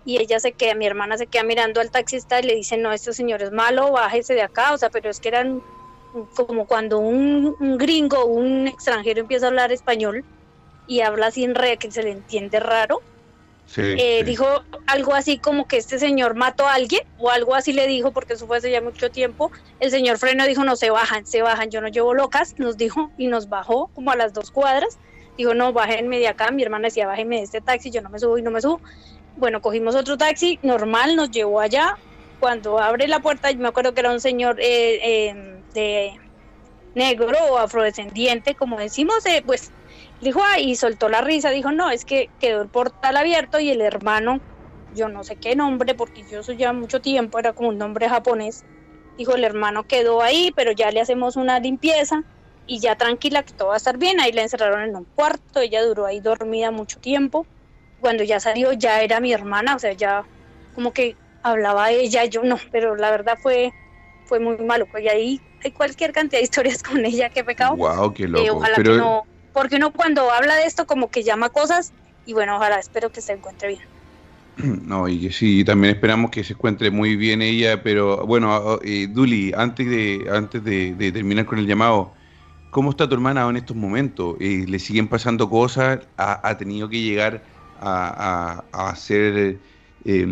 y ella se queda, mi hermana se queda mirando al taxista y le dice, no, este señor es malo, bájese de acá, o sea, pero es que eran como cuando un, un gringo, un extranjero empieza a hablar español y habla sin re, que se le entiende raro, Sí, eh, sí. dijo algo así como que este señor mató a alguien o algo así le dijo porque eso fue hace ya mucho tiempo. El señor freno dijo no se bajan, se bajan, yo no llevo locas, nos dijo y nos bajó como a las dos cuadras. Dijo no, bájenme de acá, mi hermana decía bájenme de este taxi, yo no me subo y no me subo. Bueno, cogimos otro taxi normal, nos llevó allá. Cuando abre la puerta, yo me acuerdo que era un señor eh, eh, de negro o afrodescendiente, como decimos, eh, pues dijo, ay, y soltó la risa, dijo, no, es que quedó el portal abierto y el hermano, yo no sé qué nombre, porque yo soy ya mucho tiempo, era como un nombre japonés, dijo, el hermano quedó ahí, pero ya le hacemos una limpieza y ya tranquila que todo va a estar bien, ahí la encerraron en un cuarto, ella duró ahí dormida mucho tiempo, cuando ya salió ya era mi hermana, o sea, ya como que hablaba ella, yo no, pero la verdad fue, fue muy malo, y ahí hay cualquier cantidad de historias con ella, qué pecado. Wow, qué Eh, loco. ojalá Pero que no, porque uno cuando habla de esto como que llama cosas y bueno, ojalá, espero que se encuentre bien. No, y sí, también esperamos que se encuentre muy bien ella, pero bueno, eh, Duli, antes de antes de, de terminar con el llamado, ¿cómo está tu hermana en estos momentos? Eh, ¿Le siguen pasando cosas? ¿Ha, ha tenido que llegar a, a- a hacer, eh,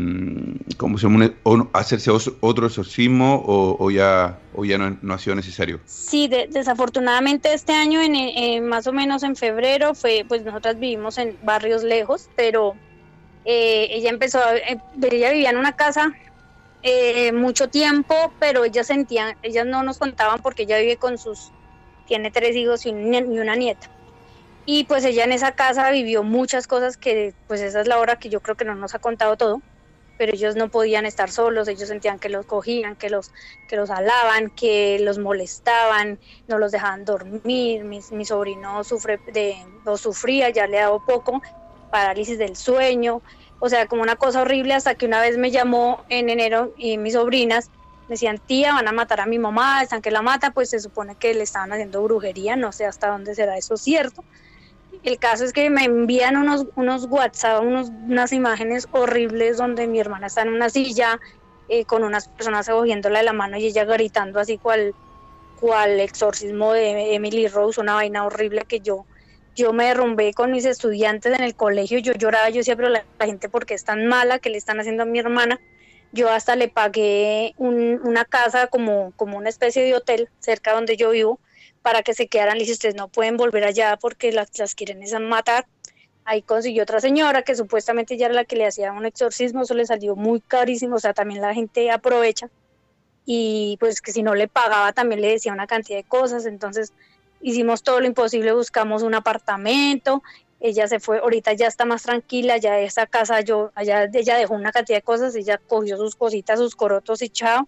¿cómo se llama? Un- o- hacerse otro exorcismo o, ya, ya no, ha sido necesario? Sí, de- desafortunadamente este año, en, más o menos en febrero, fue, pues nosotras vivimos en barrios lejos, pero eh, ella empezó, a, eh, ella vivía en una casa eh, mucho tiempo, pero ellas sentían, ellas no nos contaban porque ella vive con sus, tiene tres hijos y una nieta. Y pues ella en esa casa vivió muchas cosas que, pues esa es la hora que yo creo que no nos ha contado todo, pero ellos no podían estar solos, ellos sentían que los cogían, que los, que los alaban, que los molestaban, no los dejaban dormir, mi, mi sobrino sufre de, o sufría, ya le ha dado poco, parálisis del sueño, o sea, como una cosa horrible hasta que una vez me llamó en enero y mis sobrinas decían, tía, van a matar a mi mamá, están que la mata, pues se supone que le estaban haciendo brujería, no sé hasta dónde será eso cierto. El caso es que me envían unos, unos WhatsApp, unos, unas imágenes horribles donde mi hermana está en una silla eh, con unas personas cogiéndola de la mano y ella gritando así cual, cual exorcismo de Emily Rose, una vaina horrible que yo, yo me derrumbé con mis estudiantes en el colegio, yo lloraba, yo decía, pero la, la gente, ¿por qué es tan mala? que le están haciendo a mi hermana? Yo hasta le pagué un- una casa como, como una especie de hotel cerca donde yo vivo para que se quedaran. Le dije, ustedes no pueden volver allá porque las, las quieren es matar. Ahí consiguió otra señora que supuestamente ya era la que le hacía un exorcismo, eso le salió muy carísimo, o sea, también la gente aprovecha y pues que si no le pagaba también le decía una cantidad de cosas, entonces hicimos todo lo imposible, buscamos un apartamento, ella se fue, ahorita ya está más tranquila, ya esa casa yo, allá ella dejó una cantidad de cosas, ella cogió sus cositas, sus corotos y chao.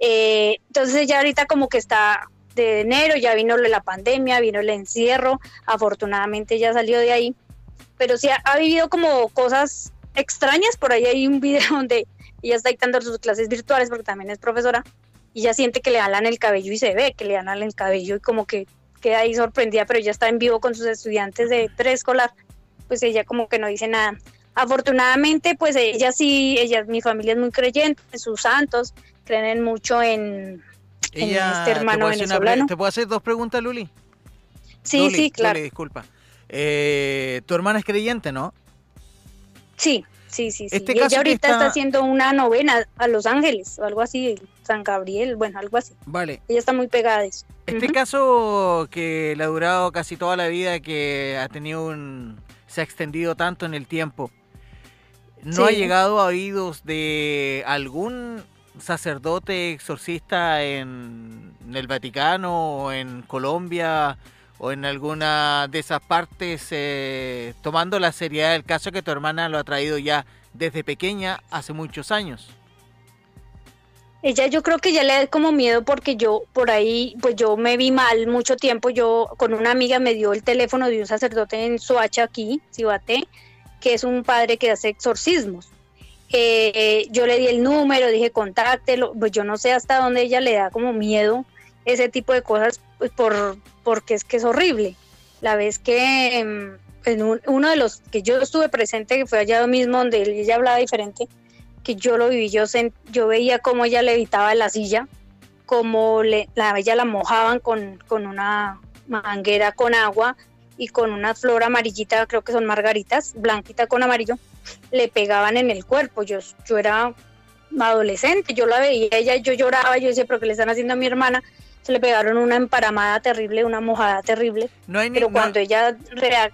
Eh, entonces ella ahorita como que está de enero, ya vino la pandemia, vino el encierro, afortunadamente ya salió de ahí, pero sí ha, ha vivido como cosas extrañas, por ahí hay un video donde ella está dictando sus clases virtuales porque también es profesora y ella siente que le jalan el cabello y se ve que le jalan el cabello y como que queda ahí sorprendida, pero ella está en vivo con sus estudiantes de preescolar, pues ella como que no dice nada. Afortunadamente, pues ella sí, ella, mi familia es muy creyente, sus santos, creen mucho en Ella, este ¿te, hermano puedo hacer una venezolano. ¿te puedo hacer dos preguntas, Luli? Sí, Luli, sí, claro. Luli, disculpa. Eh, tu hermana es creyente, ¿no? Sí, sí, sí, sí. Este y ella ahorita está- está haciendo una novena a Los Ángeles, o algo así, San Gabriel, bueno, algo así. Vale. Ella está muy pegada a eso. Este caso que le ha durado casi toda la vida, que ha tenido un... se ha extendido tanto en el tiempo, ¿no ha llegado a oídos de algún sacerdote exorcista en, el Vaticano o en Colombia o en alguna de esas partes, eh, tomando la seriedad del caso que tu hermana lo ha traído ya desde pequeña hace muchos años. Ella yo creo que ya le da como miedo porque yo por ahí, pues yo me vi mal mucho tiempo. Yo con una amiga me dio el teléfono de un sacerdote en Soacha aquí, Cibate, que es un padre que hace exorcismos. Eh, yo le di el número, dije contáctelo, pues yo no sé hasta dónde ella le da como miedo ese tipo de cosas, pues por, porque es que es horrible. La vez que em, en un- uno de los que yo estuve presente, que fue allá mismo donde ella hablaba diferente, que yo lo viví, yo, sen- yo veía cómo ella levitaba en la silla, cómo le, la, ella la mojaban con, con una manguera con agua y con una flor amarillita, creo que son margaritas, blanquita con amarillo, le pegaban en el cuerpo. Yo, yo era adolescente, yo la veía ella, yo lloraba, yo decía, pero ¿qué le están haciendo a mi hermana? Se le pegaron una emparamada terrible, una mojada terrible. No hay ni- pero no- cuando ella rea-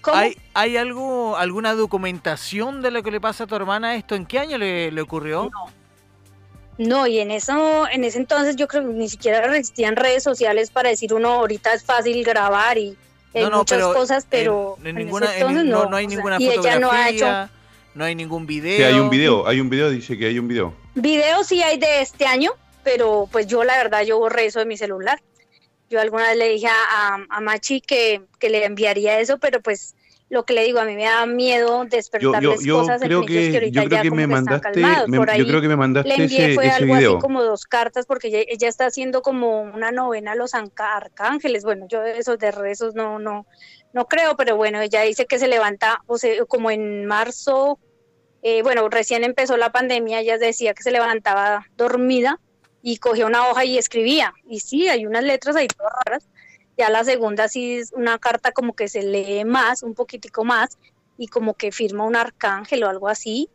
¿Cómo? ¿Hay, ¿Hay algo, alguna documentación de lo que le pasa a tu hermana esto? ¿En qué año le, le ocurrió? No, y en eso, en ese entonces yo creo que ni siquiera existían redes sociales para decir uno ahorita es fácil grabar y hay No, no, muchas pero cosas, pero En en ninguna, ese en entonces ni- no, no, no hay o sea, ninguna y ella no ha hecho fotografía, no hay ningún video. Sí, hay un video, hay un video, dice que hay un video. Videos sí hay de este año, pero pues yo la verdad yo borré eso de mi celular. Yo alguna vez le dije a, a- a Machi que, que le enviaría eso, pero pues lo que le digo, a mí me da miedo despertarles yo, yo cosas en creo ellos que, ahorita yo creo ya que como me están mandaste, calmados. me- Por ahí yo creo que me mandaste le envié ese, fue ese algo video. así como dos cartas porque ella, ella está haciendo como una novena a los arcángeles. Bueno, yo esos de rezos no, no, no creo, pero bueno, ella dice que se levanta, o sea, como en marzo, eh, bueno, recién empezó la pandemia, ella decía que se levantaba dormida y cogía una hoja y escribía. Y sí, hay unas letras ahí todas raras. Ya la segunda sí es una carta como que se lee más, un poquitico más, y como que firma un arcángel o algo así.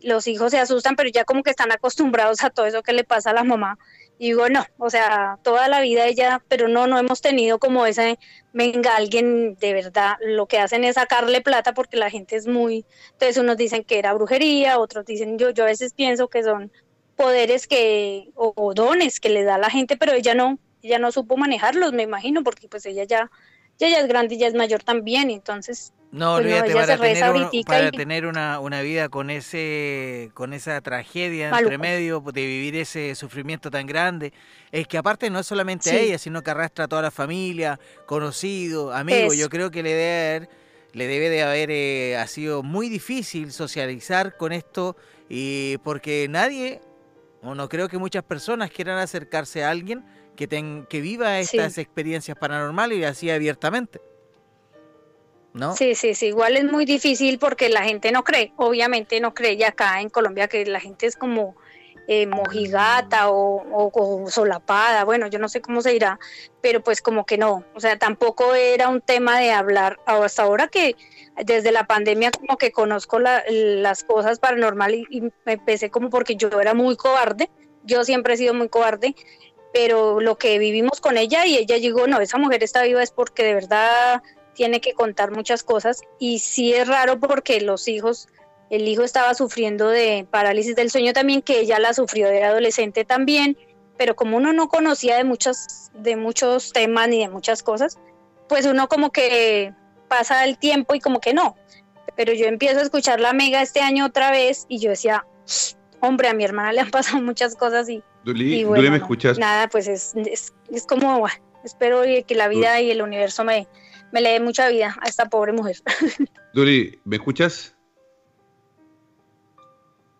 Los hijos se asustan, pero ya como que están acostumbrados a todo eso que le pasa a la mamá. Y digo, no, o sea, toda la vida ella, pero no, no hemos tenido como ese, venga, alguien de verdad, lo que hacen es sacarle plata porque la gente es muy, entonces unos dicen que era brujería, otros dicen, yo, yo a veces pienso que son poderes que, o, o dones que le da la gente, pero ella no, ella no supo manejarlos, me imagino, porque pues ella ya, ya, ya es grande y ya es mayor también, entonces No, Pues olvídate, para tener, uno- para y- tener una, una vida con ese con esa tragedia Maluco. entre medio, de vivir ese sufrimiento tan grande, es que aparte no es solamente a ella, sino que arrastra a toda la familia, conocidos, amigos. Yo creo que le debe haber, le debe de haber eh, ha sido muy difícil socializar con esto, y porque nadie, o no creo que muchas personas quieran acercarse a alguien que, ten- que viva Sí. estas experiencias paranormales y así abiertamente. ¿No? Sí, sí, sí, igual es muy difícil porque la gente no cree, obviamente no cree. Ya acá en Colombia que la gente es como eh, mojigata o, o- o solapada, bueno, yo no sé cómo se dirá, pero pues como que no, o sea, tampoco era un tema de hablar. Hasta ahora que desde la pandemia como que conozco la- las cosas paranormales y, y me empecé como porque yo era muy cobarde, yo siempre he sido muy cobarde, pero lo que vivimos con ella y ella llegó, no, esa mujer está viva es porque de verdad tiene que contar muchas cosas y sí es raro porque los hijos, el hijo estaba sufriendo de parálisis del sueño también, que ella la sufrió de adolescente también, pero como uno no conocía de muchos, de muchos temas ni de muchas cosas, pues uno como que pasa el tiempo y como que no. Pero yo empiezo a escuchar la mega este año otra vez y yo decía, hombre, a mi hermana le han pasado muchas cosas y, Duli, y Duli, bueno, ¿me escuchas? nada, pues es, es, es como, bueno, espero que la vida y el universo me, me le dé mucha vida a esta pobre mujer. Duli, ¿me escuchas?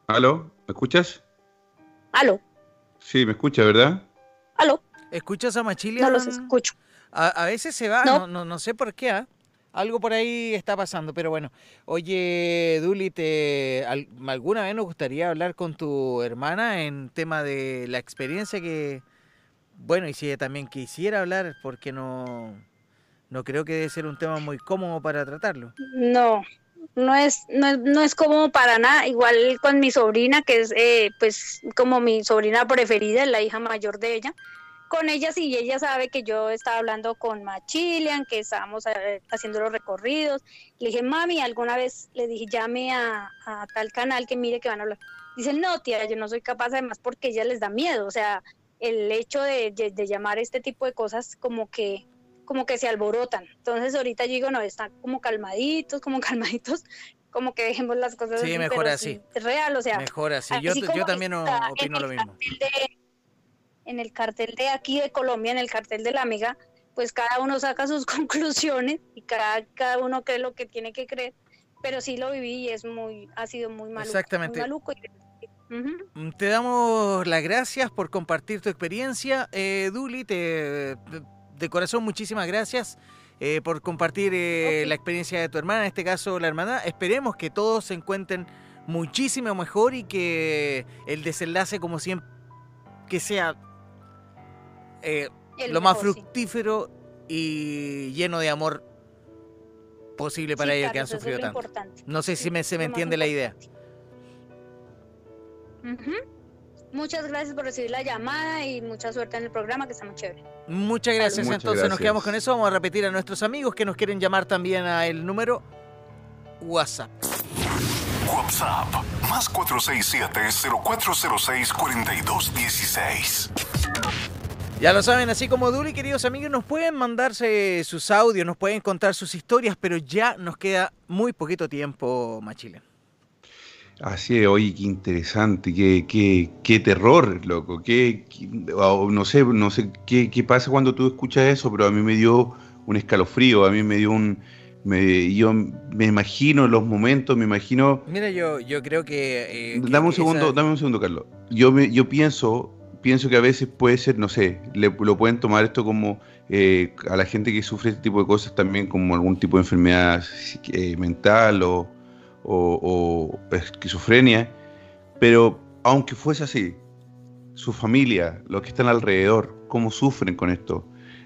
¿Aló? ¿Me escuchas? Aló, Sí, me escucha, ¿verdad? aló, ¿Escuchas a Machilia? no los escucho. A, a veces se va, No. no, no, no sé por qué, ¿ah? Algo por ahí está pasando, pero bueno. Oye, Duli, te, al- ¿alguna vez nos gustaría hablar con tu hermana en tema de la experiencia que, bueno, y si ella también quisiera hablar, porque no, no creo que debe ser un tema muy cómodo para tratarlo. No, no es, no es, no es como para nada. Igual con mi sobrina, que es eh, pues como mi sobrina preferida, la hija mayor de ella. Con ella sí, ella sabe que yo estaba hablando con Machilian, que estábamos eh, haciendo los recorridos. Le dije, mami, alguna vez le dije, llame a, a tal canal que mire que van a hablar. Dice, no, tía, yo no soy capaz, además porque ella les da miedo. O sea, el hecho de, de- de llamar este tipo de cosas como que como que se alborotan. Entonces ahorita yo digo, no, están como calmaditos, como calmaditos, como que dejemos las cosas Sí, así, mejor pero así. sí, es real, o sea. Mejor así. Yo, así yo también opino lo mismo. de- en el cartel de aquí de Colombia, en el cartel de la amiga, pues cada uno saca sus conclusiones y cada, cada uno cree lo que tiene que creer. Pero sí lo viví y es muy, ha sido muy maluco. Exactamente. Muy maluco y-. Mm, Te damos las gracias por compartir tu experiencia, eh, Duli. Te, de corazón, muchísimas gracias eh, por compartir eh, la experiencia de tu hermana, en este caso la hermana. Esperemos que todos se encuentren muchísimo mejor y que el desenlace, como siempre, que sea eh, lo más fructífero y lleno de amor posible para Sí, ellos que han sufrido tanto. importante. No sé si me, se me lo entiende la idea. Muchas gracias por recibir la llamada y mucha suerte en el programa que está muy chévere. Muchas gracias. Muchas Entonces nos quedamos con eso. Vamos a repetir a nuestros amigos que nos quieren llamar también a el número WhatsApp. WhatsApp más 467-0406-4216. Ya lo saben, así como Duli, queridos amigos, nos pueden mandarse sus audios, nos pueden contar sus historias, pero ya nos queda muy poquito tiempo, Machile. Así es, oye, qué interesante, qué, qué, qué terror, loco, qué, no sé, no sé qué, qué pasa cuando tú escuchas eso, pero a mí me dio un escalofrío, a mí me dio un, me, yo me imagino los momentos, me imagino, Mira, yo, yo creo que... eh, que- dame un segundo, esa- dame un segundo, Carlos, yo me, yo pienso, pienso que a veces puede ser, no sé, le- lo pueden tomar esto como eh, a la gente que sufre este tipo de cosas también como algún tipo de enfermedad eh, mental o, o- o esquizofrenia, pero aunque fuese así, su familia, los que están alrededor, cómo sufren con esto,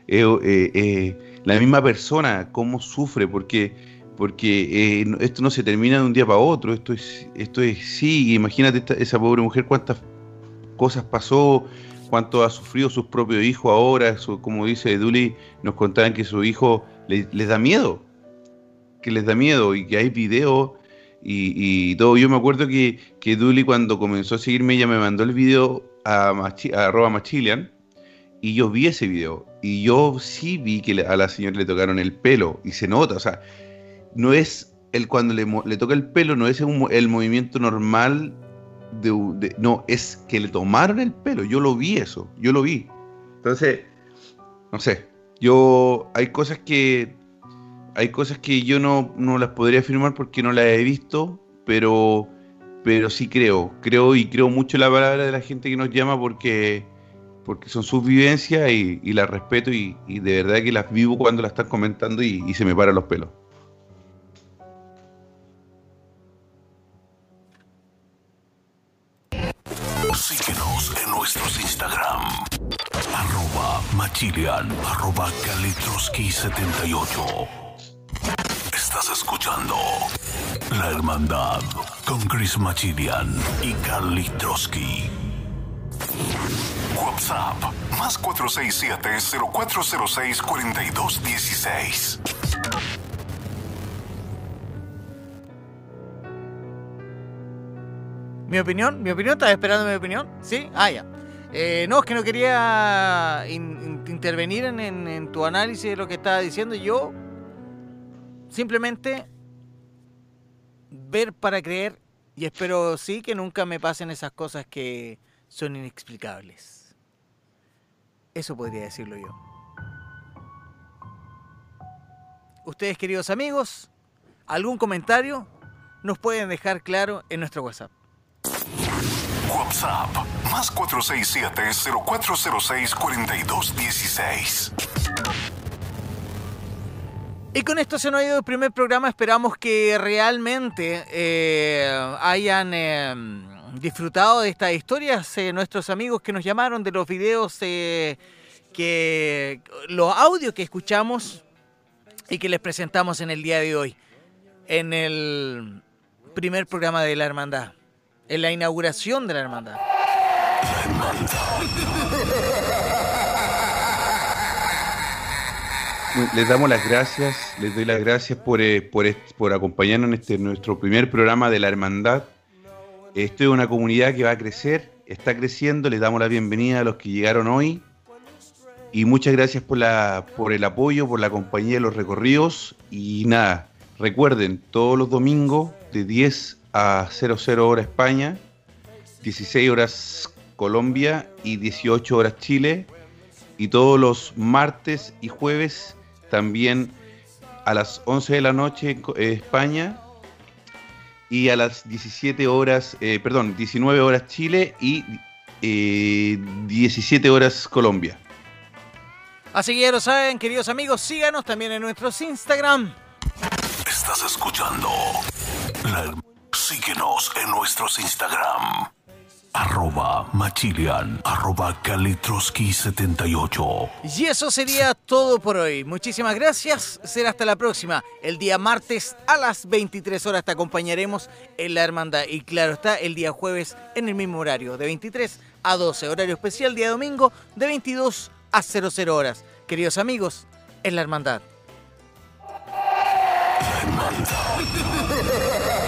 Eh, la misma persona, cómo sufre, porque, porque esto no se termina de un día para otro, esto es, esto es, sí, imagínate esa pobre mujer cuántas cosas pasó, cuánto ha sufrido sus propios hijos ahora, su- como dice Duli, nos contaban que su hijo le- les da miedo, que les da miedo y que hay videos y, y todo. Yo me acuerdo que, que Duli cuando comenzó a seguirme, ella me mandó el video a, Machi- a arroba Machilian y yo vi ese video y yo sí vi que a la señora le tocaron el pelo y se nota, o sea, no es el cuando le, le toca el pelo, no es un el movimiento normal no, es que le tomaron el pelo, yo lo vi eso, yo lo vi. Entonces, no sé, yo hay cosas que hay cosas que yo no, no las podría afirmar porque no las he visto, pero pero sí creo, creo y creo mucho la palabra de la gente que nos llama porque porque son sus vivencias y, las respeto y, y de verdad que las vivo cuando las están comentando y, y se me paran los pelos. Kalitroski78. Estás escuchando La Hermandad con Chris Machilian y Kalitroski. WhatsApp más 467-0406-4216. ¿Mi opinión? ¿Mi opinión? ¿Estás esperando mi opinión? ¿Sí? Ah, ya. Eh, no, es que no quería in- in- intervenir en, en- en tu análisis de lo que estaba diciendo. Yo simplemente ver para creer y espero sí que nunca me pasen esas cosas que son inexplicables. Eso podría decirlo yo. Ustedes, queridos amigos, algún comentario nos pueden dejar claro en nuestro WhatsApp. WhatsApp más 467-0406-4216. Y con esto se nos ha ido el primer programa. Esperamos que realmente eh, hayan eh, disfrutado de estas historias. eh, nuestros amigos que nos llamaron de los videos, eh, que los audios que escuchamos y que les presentamos en el día de hoy. En el primer programa de la hermandad. En la inauguración de la hermandad. Les damos las gracias, les doy las gracias por, eh, por, por acompañarnos en este nuestro primer programa de la Hermandad. Esto es una comunidad que va a crecer, está creciendo, les damos la bienvenida a los que llegaron hoy. Y muchas gracias por, la, por el apoyo, por la compañía de los recorridos. Y nada, Recuerden, todos los domingos de 10 a 00 hora España, 16 horas Colombia y 18 horas Chile. Y todos los martes y jueves también a las 11 de la noche eh, España y a las 17 horas, eh, perdón, 19 horas Chile y eh, 17 horas Colombia. Así que ya lo saben, queridos amigos, síganos también en nuestros Instagram. Estás escuchando. la- Síguenos en nuestros Instagram. Arroba Machilian. Arroba Kalitroski78. Y eso sería todo por hoy. Muchísimas gracias. Será hasta la próxima. El día martes a las 23 horas te acompañaremos en la hermandad. Y claro está, el día jueves en el mismo horario, de 23 a 12. Horario especial día domingo de 22 a 00 horas. Queridos amigos, en la hermandad. Es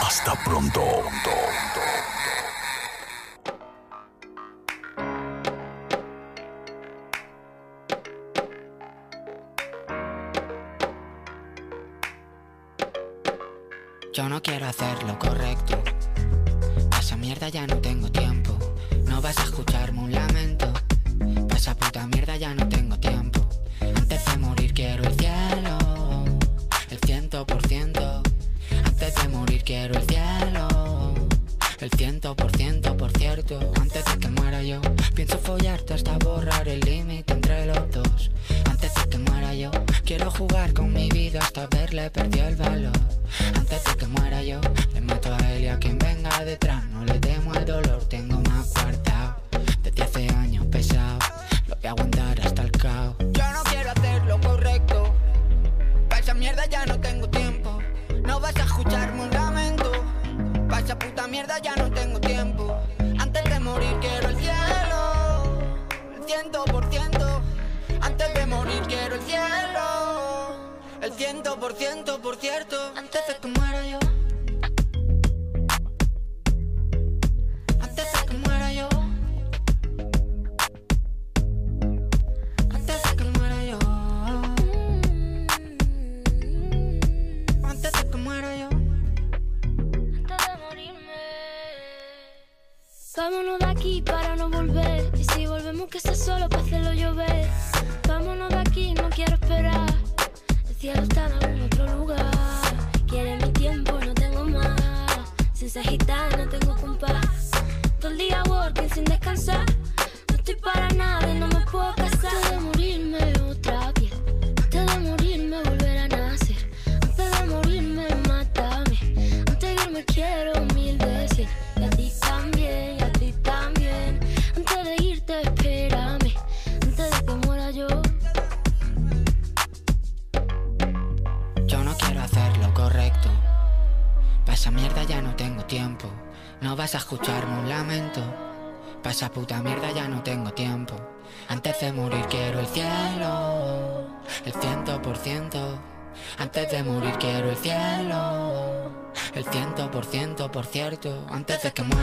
Hasta pronto. Yo no quiero hacer lo correcto. Pa' esa mierda ya no tengo tiempo. No vas a escucharme un lamento. Ciento, por cierto. Antes de que muera